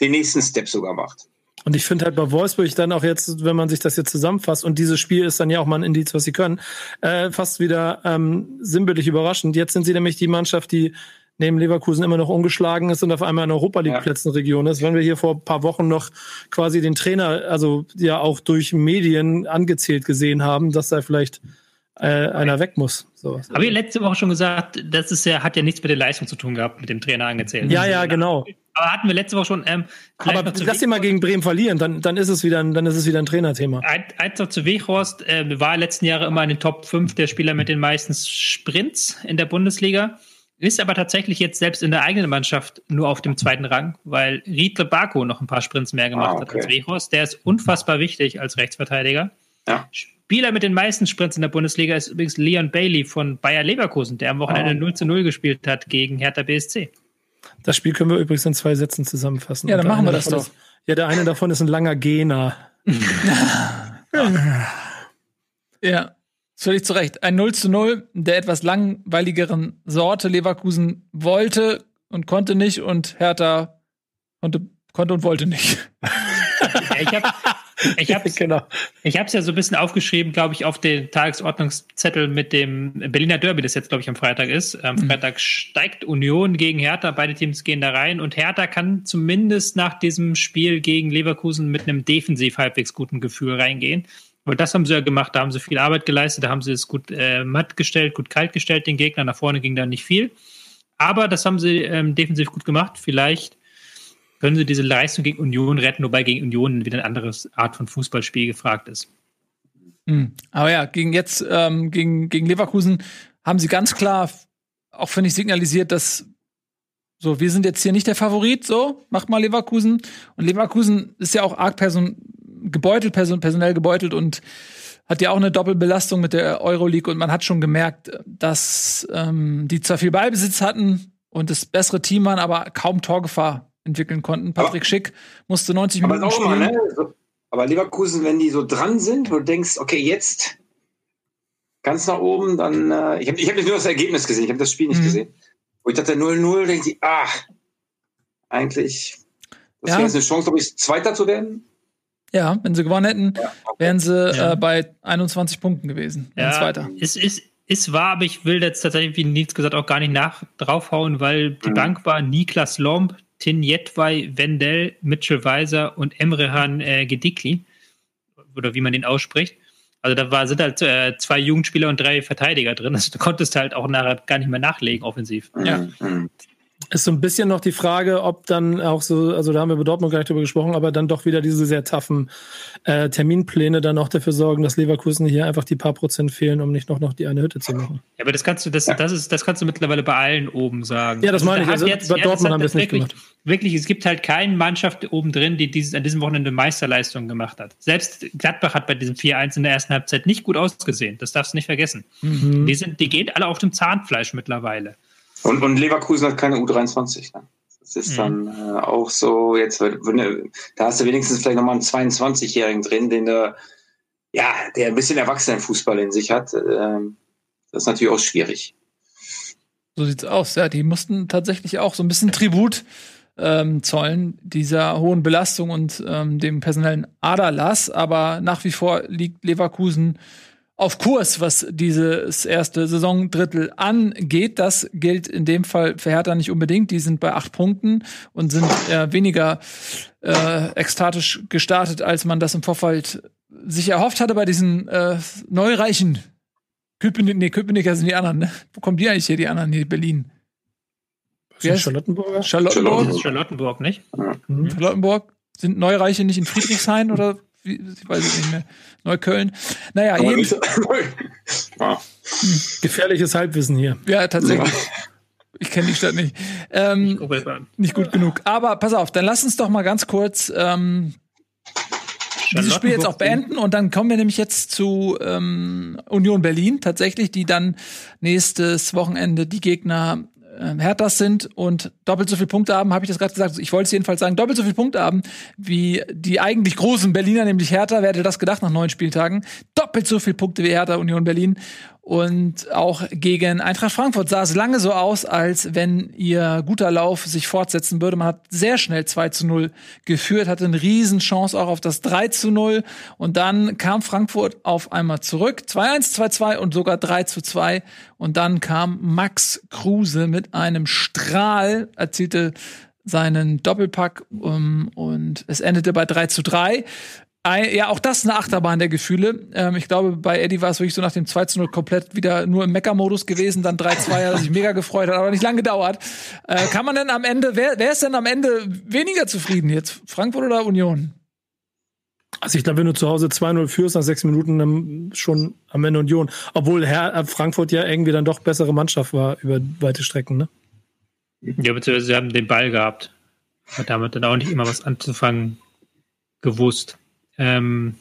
den nächsten Step sogar macht. Und ich finde halt bei Wolfsburg dann auch jetzt, wenn man sich das jetzt zusammenfasst, und dieses Spiel ist dann ja auch mal ein Indiz, was sie können, äh, fast wieder ähm, sinnbildlich überraschend. Jetzt sind sie nämlich die Mannschaft, die neben Leverkusen immer noch ungeschlagen ist und auf einmal in Europa League Plätzen Region ist. Wenn wir hier vor ein paar Wochen noch quasi den Trainer, also ja auch durch Medien angezählt gesehen haben, dass da vielleicht äh, einer weg muss. So. Habe ich letzte Woche schon gesagt, das ist ja, hat ja nichts mit der Leistung zu tun gehabt, mit dem Trainer angezählt. Ja, ja, genau. Aber hatten wir letzte Woche schon. Ähm, aber lass sie mal gegen Bremen verlieren, dann, dann ist es wieder ein, dann ist es wieder ein Trainerthema. Eins noch zu Weghorst, äh, war letzten Jahre immer in den Top 5 der Spieler mit den meisten Sprints in der Bundesliga. Ist aber tatsächlich jetzt selbst in der eigenen Mannschaft nur auf dem zweiten Rang, weil Riedle Barco noch ein paar Sprints mehr gemacht ah, okay. hat als Wechhorst. Der ist unfassbar wichtig als Rechtsverteidiger. Ja. Spieler mit den meisten Sprints in der Bundesliga ist übrigens Leon Bailey von Bayer Leverkusen, der am Wochenende oh. 0 zu 0 gespielt hat gegen Hertha BSC. Das Spiel können wir übrigens in zwei Sätzen zusammenfassen. Ja, dann machen wir das doch. Ist, ja, der eine davon ist ein langer Gena. ja. Völlig zu Recht. Ein 0 zu 0 der etwas langweiligeren Sorte. Leverkusen wollte und konnte nicht und Hertha konnte, konnte und wollte nicht. ich habe ich hab's, genau. ich hab's ja so ein bisschen aufgeschrieben, glaube ich, auf den Tagesordnungszettel mit dem Berliner Derby, das jetzt, glaube ich, am Freitag ist. Am mhm. Freitag steigt Union gegen Hertha, beide Teams gehen da rein und Hertha kann zumindest nach diesem Spiel gegen Leverkusen mit einem defensiv halbwegs guten Gefühl reingehen. Weil das haben sie ja gemacht, da haben sie viel Arbeit geleistet, da haben sie es gut äh, matt gestellt, gut kalt gestellt, den Gegner. Nach vorne ging da nicht viel. Aber das haben sie ähm, defensiv gut gemacht. Vielleicht können sie diese Leistung gegen Union retten, wobei gegen Union wieder eine andere Art von Fußballspiel gefragt ist. Mhm. Aber ja, gegen jetzt, ähm, gegen, gegen Leverkusen haben sie ganz klar auch, finde ich, signalisiert, dass so, wir sind jetzt hier nicht der Favorit, so, macht mal Leverkusen. Und Leverkusen ist ja auch arg person gebeutelt, person personell gebeutelt und hat ja auch eine Doppelbelastung mit der Euroleague und man hat schon gemerkt, dass ähm, die zwar viel Ballbesitz hatten und das bessere Team waren, aber kaum Torgefahr entwickeln konnten. Patrick aber, Schick musste 90 Minuten spielen. Mal, ne? aber Leverkusen, wenn die so dran sind, wo du denkst, okay, jetzt ganz nach oben, dann äh, ich habe ich hab nur das Ergebnis gesehen, ich habe das Spiel nicht mhm. gesehen. Wo ich dachte 0-0, denke ich, ah, eigentlich das ja. wäre eine Chance, glaube ich, Zweiter zu werden. Ja, wenn sie gewonnen hätten, ja, okay. wären sie ja. äh, bei 21 Punkten gewesen. Ja, Zweiter. Es ist, ist wahr, aber ich will jetzt tatsächlich, wie Nils gesagt, auch gar nicht nach draufhauen, weil die mhm. Bank war Niklas Lomb, Tin Jetwai, Wendell, Mitchell Weiser und Emrehan äh, Gedikli. Oder wie man den ausspricht. Also da war, sind halt äh, zwei Jugendspieler und drei Verteidiger drin. Also du konntest halt auch nachher gar nicht mehr nachlegen, offensiv. Ja. Ist so ein bisschen noch die Frage, ob dann auch so, also da haben wir bei Dortmund gar nicht drüber gesprochen, aber dann doch wieder diese sehr taffen äh, Terminpläne dann auch dafür sorgen, dass Leverkusen hier einfach die paar Prozent fehlen, um nicht noch, noch die eine Hütte zu machen. Ja, aber das kannst du, das, das ist, das kannst du mittlerweile bei allen oben sagen. Ja, das meine ich. Also jetzt, bei Dortmund haben wir es nicht gemacht. Wirklich, es gibt halt keine Mannschaft oben drin, die dieses, an diesem Wochenende Meisterleistung gemacht hat. Selbst Gladbach hat bei diesem 4-1 in der ersten Halbzeit nicht gut ausgesehen. Das darfst du nicht vergessen. Mhm. Die sind, die gehen alle auf dem Zahnfleisch mittlerweile. Und, und Leverkusen hat keine U23. Ne? Das ist dann mhm. äh, auch so, jetzt, wenn, da hast du wenigstens vielleicht nochmal einen 22-Jährigen drin, den der, ja, der ein bisschen Erwachsenenfußball in sich hat. Ähm, das ist natürlich auch schwierig. So sieht's aus, ja. Die mussten tatsächlich auch so ein bisschen Tribut ähm, zollen, dieser hohen Belastung und ähm, dem personellen Aderlass. Aber nach wie vor liegt Leverkusen auf Kurs, was dieses erste Saisondrittel angeht. Das gilt in dem Fall für Hertha nicht unbedingt. Die sind bei acht Punkten und sind äh, weniger äh, ekstatisch gestartet, als man das im Vorfeld sich erhofft hatte bei diesen äh, neureichen Köpenick, nee, Köpenicker sind die anderen, ne? Wo kommen die eigentlich hier, die anderen hier, Berlin? Wer ist Charlottenburger? Charlottenburg. Charlottenburg, nicht? Mhm. Charlottenburg. Sind Neureiche nicht in Friedrichshain oder wie, ich weiß es nicht mehr. Neukölln. Naja, eben. ja. Gefährliches Halbwissen hier. Ja, tatsächlich. Ich kenne die Stadt nicht. Ähm, nicht gut genug. Aber pass auf, dann lass uns doch mal ganz kurz ähm, dieses Spiel jetzt auch beenden und dann kommen wir nämlich jetzt zu ähm, Union Berlin tatsächlich, die dann nächstes Wochenende die Gegner äh, Herthas sind und doppelt so viele Punkte haben, habe ich das gerade gesagt. Ich wollte es jedenfalls sagen, doppelt so viele Punkte haben wie die eigentlich großen Berliner, nämlich Hertha. Wer hätte das gedacht nach neun Spieltagen? Doppelt so viele Punkte wie Hertha Union Berlin. Und auch gegen Eintracht Frankfurt sah es lange so aus, als wenn ihr guter Lauf sich fortsetzen würde. Man hat sehr schnell 2 zu 0 geführt, hatte eine Riesenchance auch auf das 3 zu 0. Und dann kam Frankfurt auf einmal zurück. 2-1, 2-2 und sogar 3 zu 2. Und dann kam Max Kruse mit einem Strahl, erzielte seinen Doppelpack um, und es endete bei 3 zu 3. Ein, ja, auch das ist eine Achterbahn der Gefühle. Ähm, ich glaube, bei Eddie war es wirklich so nach dem 2 zu 0 komplett wieder nur im Mecker-Modus gewesen, dann 3-2, hat er sich mega gefreut, hat aber nicht lange gedauert. Äh, kann man denn am Ende, wer, wer ist denn am Ende weniger zufrieden jetzt? Frankfurt oder Union? Also ich glaube, wenn du zu Hause 2-0 führst nach sechs Minuten, dann schon am Ende Union. Obwohl Herr äh, Frankfurt ja irgendwie dann doch bessere Mannschaft war über weite Strecken, ne? Ja, beziehungsweise sie haben den Ball gehabt. Hat damit dann auch nicht immer was anzufangen gewusst. Ähm,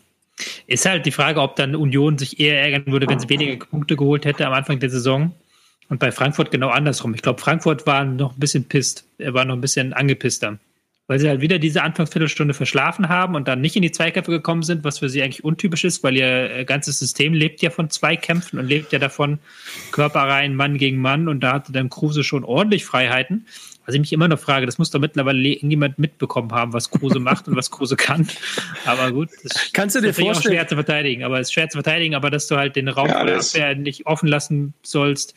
ist halt die Frage, ob dann Union sich eher ärgern würde, wenn sie weniger Punkte geholt hätte am Anfang der Saison. Und bei Frankfurt genau andersrum. Ich glaube, Frankfurt war noch ein bisschen pisst. Er war noch ein bisschen angepisster. Weil sie halt wieder diese Anfangsviertelstunde verschlafen haben und dann nicht in die Zweikämpfe gekommen sind, was für sie eigentlich untypisch ist, weil ihr ganzes System lebt ja von Zweikämpfen und lebt ja davon Körper rein, Mann gegen Mann. Und da hatte dann Kruse schon ordentlich Freiheiten. Was ich mich immer noch frage, das muss doch mittlerweile irgendjemand mitbekommen haben, was Kruse macht und was Kruse kann. Aber gut, das Kannst du dir ist natürlich auch vorstellen- schwer zu verteidigen. Aber es ist schwer zu verteidigen, aber dass du halt den Raum Ja, der nicht offen lassen sollst.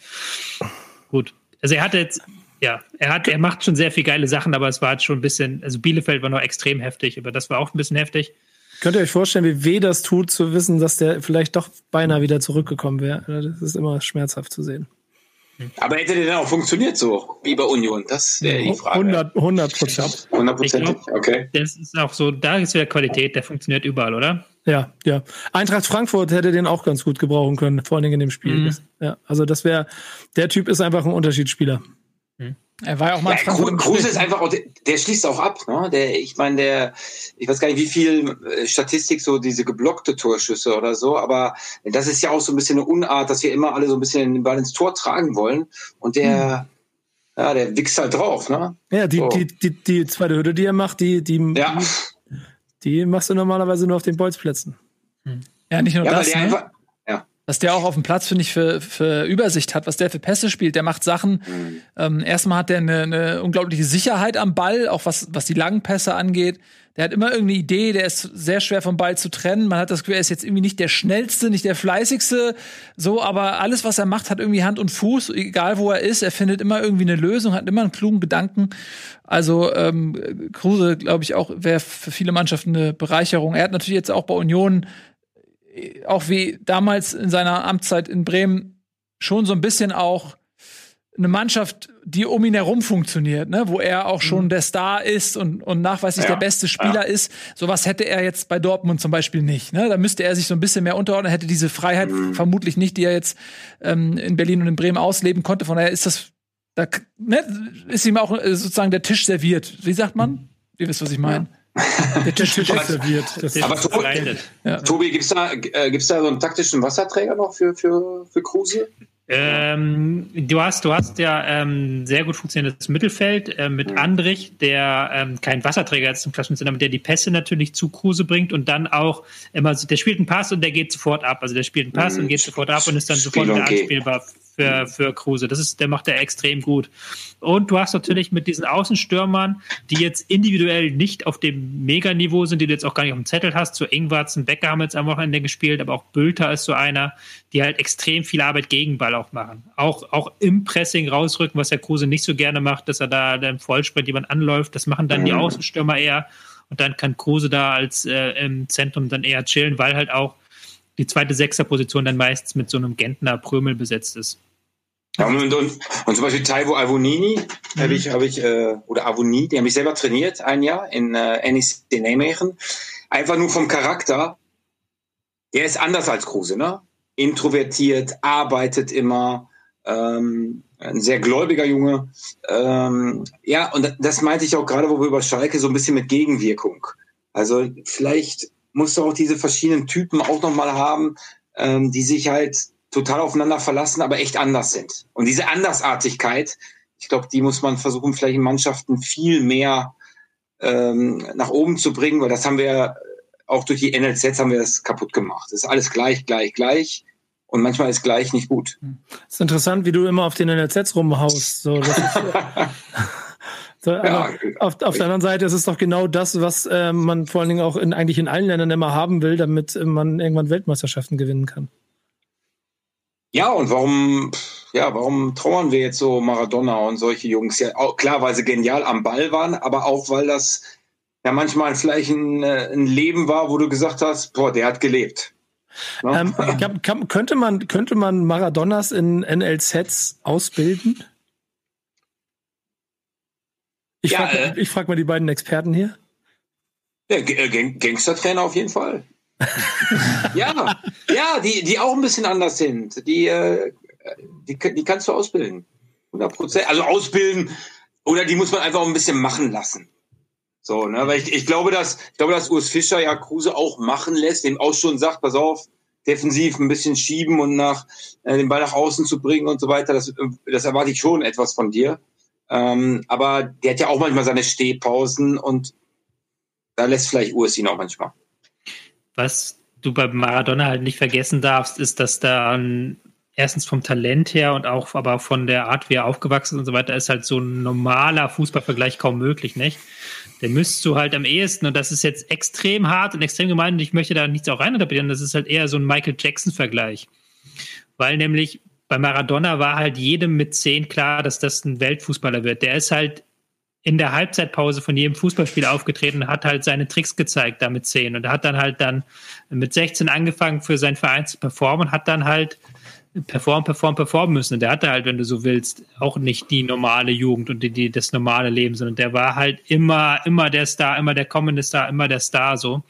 Gut. Also er hatte jetzt, ja, er hat, er macht schon sehr viel geile Sachen, aber es war halt schon ein bisschen, also Bielefeld war noch extrem heftig, aber das war auch ein bisschen heftig. Könnt ihr euch vorstellen, wie weh das tut, zu wissen, dass der vielleicht doch beinahe wieder zurückgekommen wäre? Das ist immer schmerzhaft zu sehen. Aber hätte der denn auch funktioniert so, wie bei Union? Das wäre die Frage. 100 100 Prozent. Hundertprozentig, Ich okay. Das ist auch so, da ist wieder Qualität, der funktioniert überall, oder? Ja, ja. Eintracht Frankfurt hätte den auch ganz gut gebrauchen können, vor allen Dingen in dem Spiel. Mhm. Ja, also das wäre, der Typ ist einfach ein Unterschiedsspieler. Er war ja auch mal Ja, Kruse ist einfach auch, der, der schließt auch ab, ne? Der, ich meine, der, ich weiß gar nicht, wie viel äh, Statistik so diese geblockte Torschüsse oder so, aber das ist ja auch so ein bisschen eine Unart, dass wir immer alle so ein bisschen den Ball ins Tor tragen wollen und der, ja, der wichst halt drauf, ne? Ja, die, So. die, die, die zweite Hürde, die er macht, die, die, Ja, die machst du normalerweise nur auf den Bolzplätzen. Ja, nicht nur ja weil das, der ne? einfach. Was der auch auf dem Platz, finde ich, für, für Übersicht hat, was der für Pässe spielt. Der macht Sachen. Ähm, erstmal hat der eine, eine unglaubliche Sicherheit am Ball, auch was, was die langen Pässe angeht. Der hat immer irgendeine Idee, der ist sehr schwer vom Ball zu trennen. Man hat das Gefühl, er ist jetzt irgendwie nicht der schnellste, nicht der fleißigste, so, aber alles, was er macht, hat irgendwie Hand und Fuß, egal wo er ist. Er findet immer irgendwie eine Lösung, hat immer einen klugen Gedanken. Also ähm, Kruse, glaube ich, auch wäre für viele Mannschaften eine Bereicherung. Er hat natürlich jetzt auch bei Union auch wie damals in seiner Amtszeit in Bremen schon so ein bisschen auch eine Mannschaft, die um ihn herum funktioniert, ne? wo er auch schon der Star ist und, und nachweislich Ja, der beste Spieler ist. Sowas hätte er jetzt bei Dortmund zum Beispiel nicht. Ne? Da müsste er sich so ein bisschen mehr unterordnen, hätte diese Freiheit vermutlich nicht, die er jetzt ähm, in Berlin und in Bremen ausleben konnte. Von daher ist das, da ne, ist ihm auch äh, sozusagen der Tisch serviert. Wie sagt man? Ihr wisst, was ich meine. Der Tisch ist serviert. Das Aber ist Tobi, verbreitet. Tobi gibt's da, äh, gibt's da so einen taktischen Wasserträger noch für, für, für Kruse? Ähm, du hast, du hast ja ähm, sehr gut funktionierendes Mittelfeld äh, mit Andrich, der ähm, kein Wasserträger ist im klassischen Sinne, aber der die Pässe natürlich zu Kruse bringt und dann auch immer, so- der spielt einen Pass und der geht sofort ab. Also der spielt einen Pass Mhm. und geht sofort ab und ist dann sofort Spiel wieder okay. anspielbar für, für Kruse. Das ist, der macht er extrem gut. Und du hast natürlich mit diesen Außenstürmern, die jetzt individuell nicht auf dem Meganiveau sind, die du jetzt auch gar nicht auf dem Zettel hast. So Ingwarz und Becker haben jetzt am Wochenende gespielt, aber auch Bülter ist so einer, die halt extrem viel Arbeit gegen Ball auch machen. Auch, auch im Pressing rausrücken, was der Kruse nicht so gerne macht, dass er da dann im Vollsprint jemand anläuft. Das machen dann die Mhm. Außenstürmer eher. Und dann kann Kruse da als äh, im Zentrum dann eher chillen, weil halt auch die zweite Sechserposition dann meistens mit so einem Gentner Prömel besetzt ist. Ja, und, und, und zum Beispiel Taivo Avonini Mhm. habe ich, habe ich, äh, oder Avoni, die habe ich selber trainiert ein Jahr in äh, NEC Nijmegen. Einfach nur vom Charakter. Der ist anders als Kruse, ne? Introvertiert, arbeitet immer, ähm, ein sehr gläubiger Junge. Ähm, ja, und das meinte ich auch gerade, wo wir über Schalke so ein bisschen mit Gegenwirkung. Also vielleicht musst du auch diese verschiedenen Typen auch nochmal haben, ähm, die sich halt total aufeinander verlassen, aber echt anders sind. Und diese Andersartigkeit, Ich glaube, die muss man versuchen, vielleicht in Mannschaften viel mehr ähm, nach oben zu bringen, weil das haben wir auch durch die NLZs haben wir das kaputt gemacht. Das ist alles gleich, gleich, gleich. Und manchmal ist gleich nicht gut. Es ist interessant, wie du immer auf den NLZs rumhaust. So, so, ja, auf, auf der anderen Seite ist es doch genau das, was äh, man vor allen Dingen auch in, eigentlich in allen Ländern immer haben will, damit man irgendwann Weltmeisterschaften gewinnen kann. Ja, und warum, ja, warum trauern wir jetzt so Maradona und solche Jungs? Ja, auch, klar, weil sie genial am Ball waren, aber auch, weil das ja manchmal vielleicht ein, äh, ein Leben war, wo du gesagt hast, boah, der hat gelebt. Ja? Ähm, kann, kann, könnte man, könnte man Maradonas in NLZs ausbilden? Ich ja, frage äh, frag mal die beiden Experten hier. Ja, äh, Gangstertrainer auf jeden Fall. ja, ja, die, die auch ein bisschen anders sind. Die, äh, die, die kannst du ausbilden. 100 Prozent. Also ausbilden oder die muss man einfach auch ein bisschen machen lassen. So, ne, weil ich, ich glaube, dass, ich glaube, dass Urs Fischer ja Kruse auch machen lässt, dem auch schon sagt, pass auf, defensiv ein bisschen schieben und nach, äh, den Ball nach außen zu bringen und so weiter. Das, das erwarte ich schon etwas von dir. Ähm, aber der hat ja auch manchmal seine Stehpausen und da lässt vielleicht Urs ihn auch manchmal. Was du bei Maradona halt nicht vergessen darfst, ist, dass da erstens vom Talent her und auch aber von der Art, wie er aufgewachsen ist und so weiter, ist halt so ein normaler Fußballvergleich kaum möglich, nicht? Den müsstest du halt am ehesten, und das ist jetzt extrem hart und extrem gemein, und ich möchte da nichts auch reininterpretieren, das ist halt eher so ein Michael Jackson-Vergleich. Weil nämlich bei Maradona war halt jedem mit zehn klar, dass das ein Weltfußballer wird. Der ist halt in der Halbzeitpause von jedem Fußballspiel aufgetreten und hat halt seine Tricks gezeigt da mit 10 und hat dann halt dann mit 16 angefangen für seinen Verein zu performen und hat dann halt performen, performen, performen müssen. Und der hatte halt, wenn du so willst, auch nicht die normale Jugend und die, die, das normale Leben, sondern der war halt immer, immer der Star, immer der kommende Star, immer der Star so.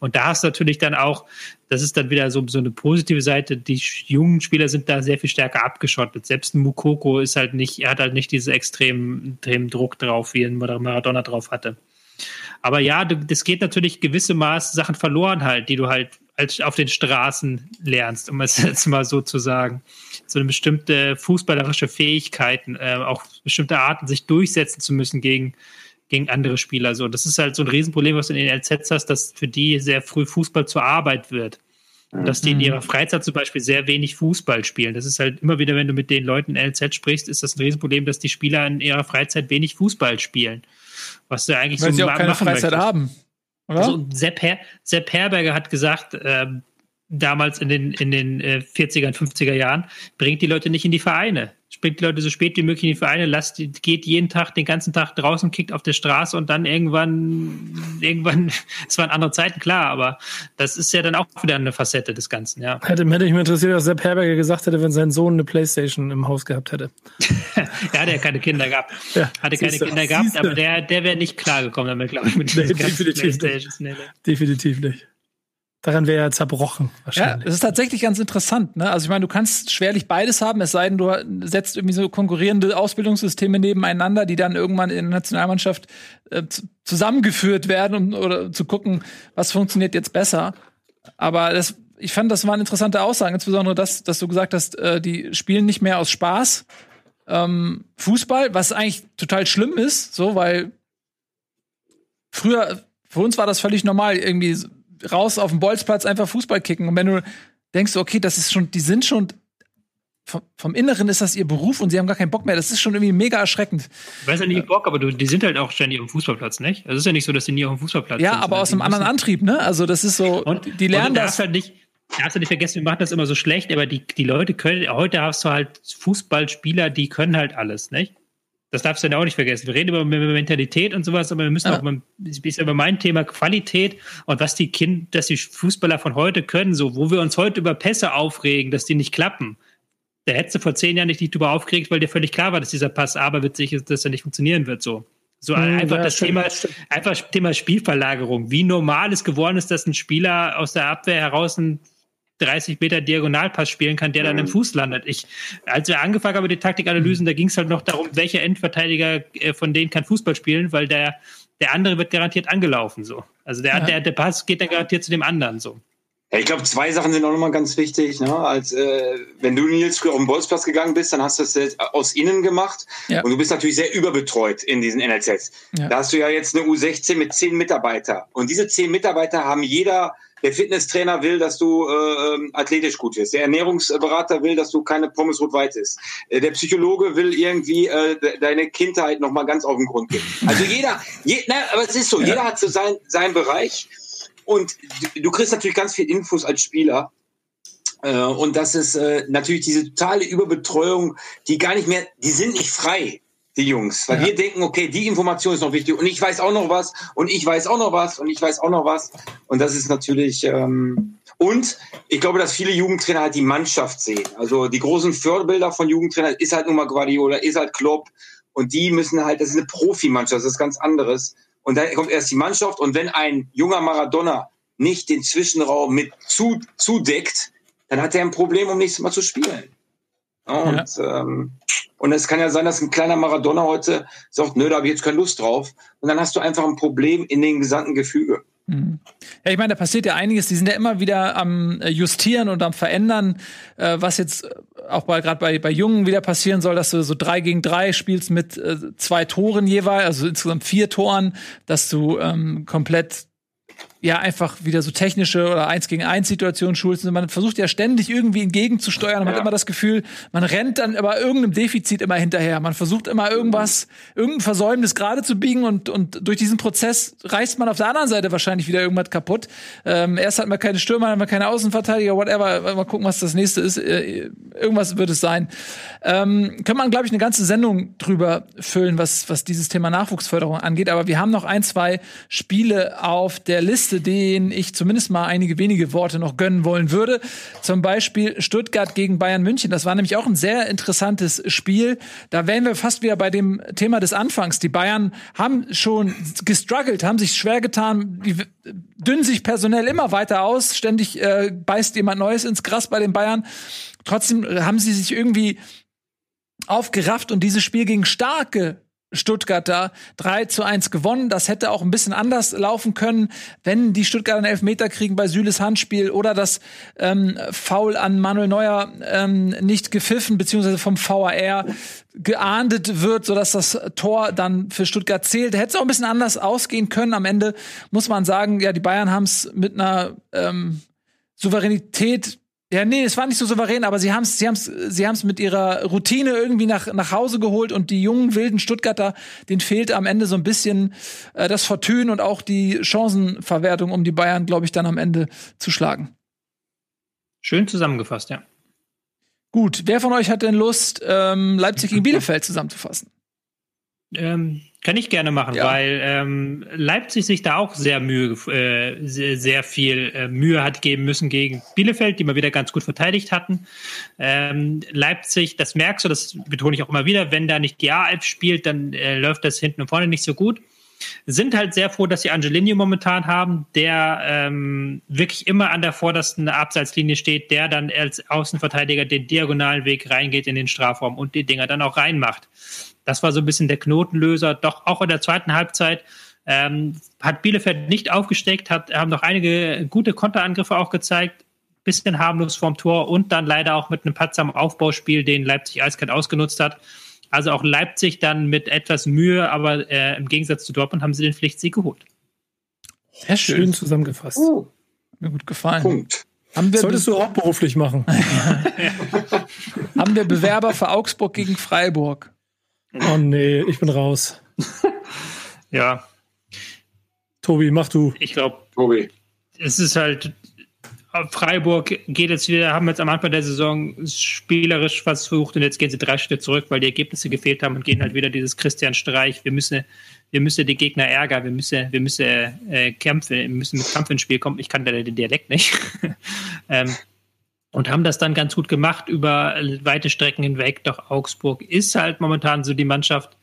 Und da hast du natürlich dann auch, das ist dann wieder so, so eine positive Seite, die jungen Spieler sind da sehr viel stärker abgeschottet. Selbst ein Mukoko ist halt nicht, er hat halt nicht diesen extremen, extremen Druck drauf, wie ein Maradona drauf hatte. Aber ja, das geht natürlich gewisse Maß Sachen verloren halt, die du halt als auf den Straßen lernst, um es jetzt mal so zu sagen. So eine bestimmte fußballerische Fähigkeiten, äh, auch bestimmte Arten, sich durchsetzen zu müssen gegen, gegen andere Spieler. So, das ist halt so ein Riesenproblem, was du in den LZs hast, dass für die sehr früh Fußball zur Arbeit wird. Und dass die in ihrer Freizeit zum Beispiel sehr wenig Fußball spielen. Das ist halt immer wieder, wenn du mit den Leuten in LZ sprichst, ist das ein Riesenproblem, dass die Spieler in ihrer Freizeit wenig Fußball spielen. Was du eigentlich Weil so sie auch keine Freizeit möchtest. haben. Oder? Also Sepp, Her Sepp Herberger hat gesagt, äh, damals in den, in den äh, 40er und 50er Jahren, bringt die Leute nicht in die Vereine. Bringt die Leute so spät wie möglich in die Vereine, lasst, geht jeden Tag, den ganzen Tag draußen, kickt auf der Straße und dann irgendwann, irgendwann, es waren andere Zeiten, klar, aber das ist ja dann auch wieder eine Facette des Ganzen, ja. Hätte, hätte ich mich interessiert, was Sepp Herberger gesagt hätte, wenn sein Sohn eine Playstation im Haus gehabt hätte. ja, der keine Kinder gehabt. Ja, hatte keine Kinder gehabt, aber der, der wäre nicht klargekommen damit, glaube ich, mit nee, definitiv Playstations. Nicht. Nee, nee. Definitiv nicht. Daran wäre er zerbrochen wahrscheinlich. Ja, es ist tatsächlich ganz interessant. Ne? Also ich meine, du kannst schwerlich beides haben, es sei denn, du setzt irgendwie so konkurrierende Ausbildungssysteme nebeneinander, die dann irgendwann in der Nationalmannschaft äh, zusammengeführt werden, um oder zu gucken, was funktioniert jetzt besser. Aber das, ich fand, das waren interessante Aussagen, insbesondere das, dass du gesagt hast, äh, die spielen nicht mehr aus Spaß ähm, Fußball, was eigentlich total schlimm ist, so weil früher für uns war das völlig normal, irgendwie raus auf den Bolzplatz einfach Fußball kicken. Und wenn du denkst, okay, das ist schon, die sind schon vom, vom, Inneren ist das ihr Beruf und sie haben gar keinen Bock mehr. Das ist schon irgendwie mega erschreckend. Ich weiß ja nicht Bock, aber du, die sind halt auch ständig auf dem Fußballplatz, nicht? Also es ist ja nicht so, dass die nie auf dem Fußballplatz ja, sind. Ja, aber aus einem anderen Antrieb, ne? Also das ist so, und, die lernen und das. Halt nicht, darfst du nicht vergessen, wir machen das immer so schlecht, aber die, die Leute können, heute hast du halt Fußballspieler, die können halt alles, nicht? Das darfst du ja auch nicht vergessen. Wir reden über Mentalität und sowas, aber wir müssen ja. auch mal, ist über mein Thema Qualität und was die Kind, dass die Fußballer von heute können, so, wo wir uns heute über Pässe aufregen, dass die nicht klappen. Da hättest du vor zehn Jahren nicht, nicht drüber aufgeregt, weil dir völlig klar war, dass dieser Pass aber witzig ist, dass er nicht funktionieren wird, so. So hm, einfach ja, das stimmt, Thema, stimmt. einfach Thema Spielverlagerung. Wie normal es geworden ist, dass ein Spieler aus der Abwehr heraus ein 30 Meter Diagonalpass spielen kann, der dann im mhm. Fuß landet. Ich, als wir angefangen haben mit den Taktikanalysen, da ging es halt noch darum, welcher Endverteidiger äh, von denen kann Fußball spielen, weil der, der andere wird garantiert angelaufen so. Also der, ja. der, der Pass geht dann garantiert zu dem anderen so. Ja, ich glaube, zwei Sachen sind auch nochmal ganz wichtig. Ne? Als äh, wenn du Nils früher auf den Bolzplatz gegangen bist, dann hast du das aus innen gemacht ja. und du bist natürlich sehr überbetreut in diesen NLZs. Ja. Da hast du ja jetzt eine U16 mit zehn Mitarbeiter und diese zehn Mitarbeiter haben jeder der Fitnesstrainer will, dass du äh, ähm, athletisch gut wirst. Der Ernährungsberater will, dass du keine Pommes rot-weiß isst. Äh, der Psychologe will irgendwie äh, deine Kindheit nochmal ganz auf den Grund gehen. Also jeder, je, na, aber es ist so, ja. jeder hat so sein, seinen Bereich. Und du kriegst natürlich ganz viel Infos als Spieler. Äh, und das ist äh, natürlich diese totale Überbetreuung, die gar nicht mehr, die sind nicht frei, die Jungs. Weil ja. wir denken, okay, die Information ist noch wichtig und ich weiß auch noch was und ich weiß auch noch was und ich weiß auch noch was. Und das ist natürlich, ähm, und ich glaube, dass viele Jugendtrainer halt die Mannschaft sehen. Also die großen Förderbilder von Jugendtrainern ist halt nun mal Guardiola, ist halt Klopp. Und die müssen halt, das ist eine Profimannschaft, das ist ganz anderes. Und dann kommt erst die Mannschaft. Und wenn ein junger Maradona nicht den Zwischenraum mit zu, zudeckt, dann hat er ein Problem, um nächstes Mal zu spielen. Und, ja. ähm, und es kann ja sein, dass ein kleiner Maradona heute sagt, nö, da habe ich jetzt keine Lust drauf. Und dann hast du einfach ein Problem in den gesamten Gefüge. Mhm. Ja, ich meine, da passiert ja einiges. Die sind ja immer wieder am äh, Justieren und am Verändern, äh, was jetzt äh, auch bei gerade bei, bei Jungen wieder passieren soll, dass du so drei gegen drei spielst mit äh, zwei Toren jeweils, also insgesamt vier Toren, dass du ähm, komplett ja einfach wieder so technische oder eins gegen eins Situationen schulst. Und man versucht ja ständig irgendwie entgegenzusteuern. Man ja. hat immer das Gefühl, man rennt dann aber irgendeinem Defizit immer hinterher. Man versucht immer irgendwas, irgendein Versäumnis gerade zu biegen und, und durch diesen Prozess reißt man auf der anderen Seite wahrscheinlich wieder irgendwas kaputt. Ähm, erst hat man keine Stürmer, dann hat man keine Außenverteidiger, whatever. Mal gucken, was das nächste ist. Äh, irgendwas wird es sein. Ähm, kann man, glaube ich, eine ganze Sendung drüber füllen, was, was dieses Thema Nachwuchsförderung angeht. Aber wir haben noch ein, zwei Spiele auf der Liste Liste, denen ich zumindest mal einige wenige Worte noch gönnen wollen würde. Zum Beispiel Stuttgart gegen Bayern München. Das war nämlich auch ein sehr interessantes Spiel. Da wären wir fast wieder bei dem Thema des Anfangs. Die Bayern haben schon gestruggelt, haben sich schwer getan, die dünnen sich personell immer weiter aus. Ständig äh, beißt jemand Neues ins Gras bei den Bayern. Trotzdem haben sie sich irgendwie aufgerafft und dieses Spiel gegen starke Stuttgarter 3 zu 1 gewonnen. Das hätte auch ein bisschen anders laufen können, wenn die Stuttgarter einen Elfmeter kriegen bei Süles Handspiel oder das ähm, Foul an Manuel Neuer ähm, nicht gepfiffen, beziehungsweise vom VAR geahndet wird, sodass das Tor dann für Stuttgart zählt. Hätte es auch ein bisschen anders ausgehen können. Am Ende muss man sagen, ja, die Bayern haben es mit einer ähm, Souveränität ja, nee, es war nicht so souverän, aber sie haben es sie haben's, sie haben's mit ihrer Routine irgendwie nach, nach Hause geholt und die jungen, wilden Stuttgarter, denen fehlt am Ende so ein bisschen äh, das Fortune und auch die Chancenverwertung, um die Bayern, glaube ich, dann am Ende zu schlagen. Schön zusammengefasst, ja. Gut, wer von euch hat denn Lust, ähm, Leipzig gegen Bielefeld zusammenzufassen? Ähm, kann ich gerne machen, ja. weil ähm, Leipzig sich da auch sehr Mühe, äh, sehr, sehr viel äh, Mühe hat geben müssen gegen Bielefeld, die mal wieder ganz gut verteidigt hatten. Ähm, Leipzig, das merkst du, das betone ich auch immer wieder, wenn da nicht die A-Alp spielt, dann äh, läuft das hinten und vorne nicht so gut. Sind halt sehr froh, dass sie Angelini momentan haben, der ähm, wirklich immer an der vordersten Abseitslinie steht, der dann als Außenverteidiger den diagonalen Weg reingeht in den Strafraum und die Dinger dann auch reinmacht. Das war so ein bisschen der Knotenlöser. Doch auch in der zweiten Halbzeit ähm, hat Bielefeld nicht aufgesteckt, hat, haben noch einige gute Konterangriffe auch gezeigt. Bisschen harmlos vorm Tor und dann leider auch mit einem Patzer am Aufbauspiel, den Leipzig eiskalt ausgenutzt hat. Also auch Leipzig dann mit etwas Mühe, aber äh, im Gegensatz zu Dortmund haben sie den Pflichtsieg geholt. Sehr schön, schön zusammengefasst. Uh, mir gut gefallen. Punkt. Haben wir Solltest du auch beruflich machen. haben wir Bewerber für Augsburg gegen Freiburg? Oh nee, ich bin raus. ja. Tobi, mach du. Ich glaube, Tobi. Es ist halt, Freiburg geht jetzt wieder, haben jetzt am Anfang der Saison spielerisch versucht und jetzt gehen sie drei Schritte zurück, weil die Ergebnisse gefehlt haben und gehen halt wieder dieses Christian Streich. Wir müssen, wir müssen die Gegner ärgern, wir müssen, wir müssen äh, kämpfen, wir müssen mit Kampf ins Spiel kommen. Ich kann da den Dialekt nicht. ähm, und haben das dann ganz gut gemacht über weite Strecken hinweg. Doch Augsburg ist halt momentan so die Mannschaft,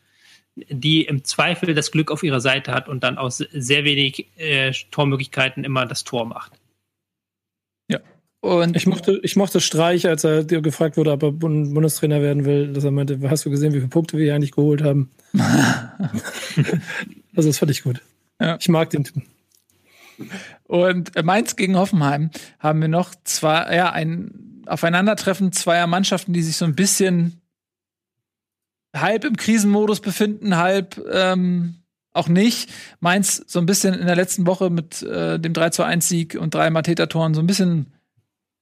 die im Zweifel das Glück auf ihrer Seite hat und dann aus sehr wenig äh, Tormöglichkeiten immer das Tor macht. Ja. Und ich mochte, ich mochte Streich, als er gefragt wurde, ob er Bundestrainer werden will, dass er meinte, hast du gesehen, wie viele Punkte wir hier eigentlich geholt haben? also das fand ich gut. Ja. Ich mag den Typen. Und Mainz gegen Hoffenheim haben wir noch zwei, ja, ein Aufeinandertreffen zweier Mannschaften, die sich so ein bisschen halb im Krisenmodus befinden, halb ähm, auch nicht. Mainz so ein bisschen in der letzten Woche mit äh, dem 3 zu 1 Sieg und drei Mateta-Toren so ein bisschen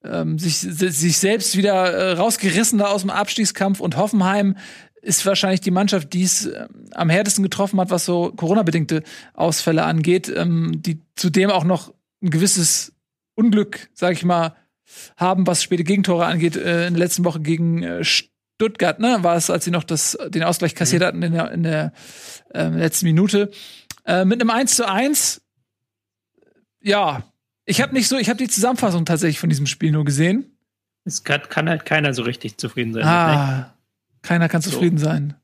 ähm, sich, sich selbst wieder äh, rausgerissen da aus dem Abstiegskampf und Hoffenheim ist wahrscheinlich die Mannschaft, die es äh, am härtesten getroffen hat, was so Corona-bedingte Ausfälle angeht, ähm, die zudem auch noch ein gewisses Unglück, sag ich mal, haben, was späte Gegentore angeht, äh, in der letzten Woche gegen äh, Stuttgart, ne, war es, als sie noch das, den Ausgleich kassiert mhm. hatten in der, in der äh, letzten Minute. Äh, mit einem 1 zu 1, ja, ich habe nicht so, ich habe die Zusammenfassung tatsächlich von diesem Spiel nur gesehen. Es kann, kann halt keiner so richtig zufrieden sein. Ah, keiner kann so. zufrieden sein.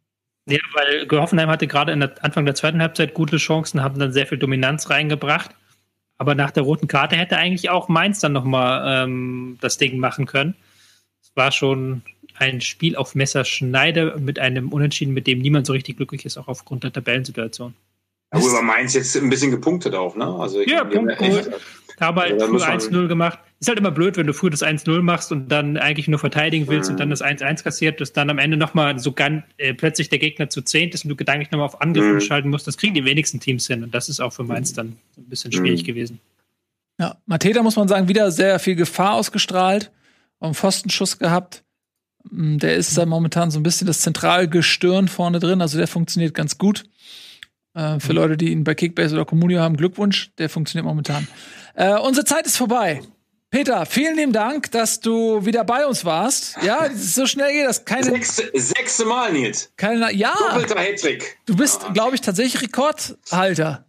Ja, weil Hoffenheim hatte gerade in der Anfang der zweiten Halbzeit gute Chancen, haben dann sehr viel Dominanz reingebracht. Aber nach der roten Karte hätte eigentlich auch Mainz dann nochmal ähm, das Ding machen können. Es war schon ein Spiel auf Messerschneide mit einem Unentschieden, mit dem niemand so richtig glücklich ist, auch aufgrund der Tabellensituation. Ja, aber Mainz jetzt ein bisschen gepunktet auch, ne? Also ja, Punkt gut. Aber halt früh 1-0 gemacht. Ist halt immer blöd, wenn du früh das 1-0 machst und dann eigentlich nur verteidigen willst mhm. und dann das 1-1 kassiert, dass dann am Ende nochmal so ganz, äh, plötzlich der Gegner zu zehnt ist und du gedanklich nochmal auf Angriff mhm. schalten musst. Das kriegen die wenigsten Teams hin und das ist auch für Mainz dann ein bisschen schwierig mhm. gewesen. Ja, Mateta muss man sagen, wieder sehr viel Gefahr ausgestrahlt, einen Pfostenschuss gehabt. Mm, der ist da momentan so ein bisschen das Zentralgestirn vorne drin, also der funktioniert ganz gut. Äh, für mhm. Leute, die ihn bei Kickbase oder Communio haben, Glückwunsch, der funktioniert momentan. Äh, unsere Zeit ist vorbei. Peter, vielen lieben Dank, dass du wieder bei uns warst. Ja, so schnell geht das. Keine, Sechs, sechste Mal, Nils. Keine, ja. Doppelter Hattrick. Du bist, glaube ich, tatsächlich Rekordhalter.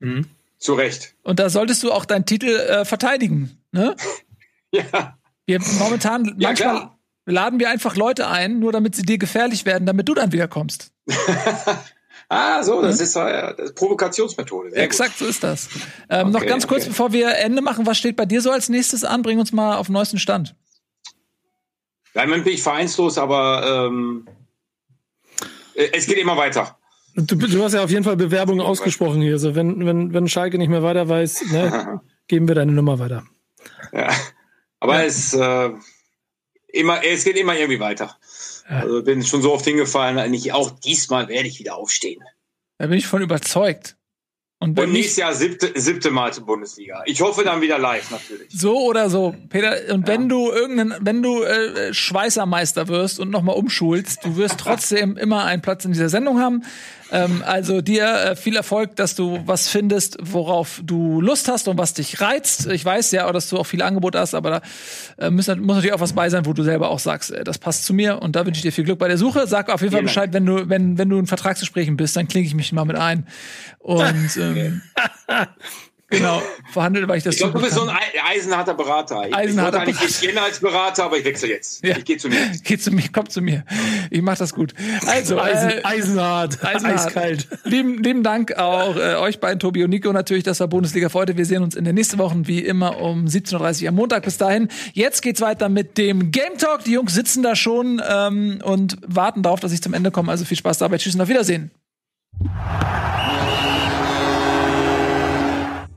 Mhm. Zu Recht. Und da solltest du auch deinen Titel äh, verteidigen. Ne? ja. Wir momentan, ja, manchmal, klar laden wir einfach Leute ein, nur damit sie dir gefährlich werden, damit du dann wiederkommst. ah, so, das ist äh, das Provokationsmethode. Sehr Exakt, gut. so ist das. Ähm, okay, noch ganz kurz, okay. bevor wir Ende machen, was steht bei dir so als nächstes an? Bring uns mal auf den neuesten Stand. Ja, im Moment bin ich vereinslos, aber ähm, äh, es geht immer weiter. Du, du, hast ja auf jeden Fall Bewerbungen ausgesprochen hier. Also wenn, wenn, wenn Schalke nicht mehr weiter weiß, ne, geben wir deine Nummer weiter. Ja. Aber ja. es äh, immer, es geht immer irgendwie weiter. Also bin schon so oft hingefallen, eigentlich auch diesmal werde ich wieder aufstehen. Da bin ich von überzeugt. Und, und nächstes Jahr siebte, siebte Mal zur Bundesliga. Ich hoffe dann wieder live natürlich. So oder so, Peter. Und ja. wenn du irgendeinen, wenn du äh, Schweißermeister wirst und nochmal umschulst, du wirst trotzdem immer einen Platz in dieser Sendung haben. Ähm, also dir äh, viel Erfolg, dass du was findest, worauf du Lust hast und was dich reizt. Ich weiß ja, dass du auch viele Angebote hast, aber da äh, muss, muss natürlich auch was bei sein, wo du selber auch sagst, äh, das passt zu mir. Und da wünsche ich dir viel Glück bei der Suche. Sag auf jeden Fall Bescheid, wenn du, wenn, wenn du in Vertragsgesprächen bist, dann klinge ich mich mal mit ein. Und ähm, Genau, verhandelt, weil ich das Ich glaube, du bist so ein eisenharter Berater. Ich, eisenharter ich wollte eigentlich Berater. als Berater, aber ich wechsle jetzt. Ja. Ich gehe zu mir. Geh zu mir, komm zu mir. Ich mach das gut. Also, Eisen, äh, eisenhart, eisenhart, eiskalt. Lieben, lieben Dank auch äh, euch beiden, Tobi und Nico, natürlich, das war Bundesliga für heute. Wir sehen uns in den nächsten Wochen wie immer um 17.30 Uhr am Montag. Bis dahin. Jetzt geht's weiter mit dem Game Talk. Die Jungs sitzen da schon ähm, und warten darauf, dass ich zum Ende komme. Also viel Spaß dabei. Tschüss und auf Wiedersehen.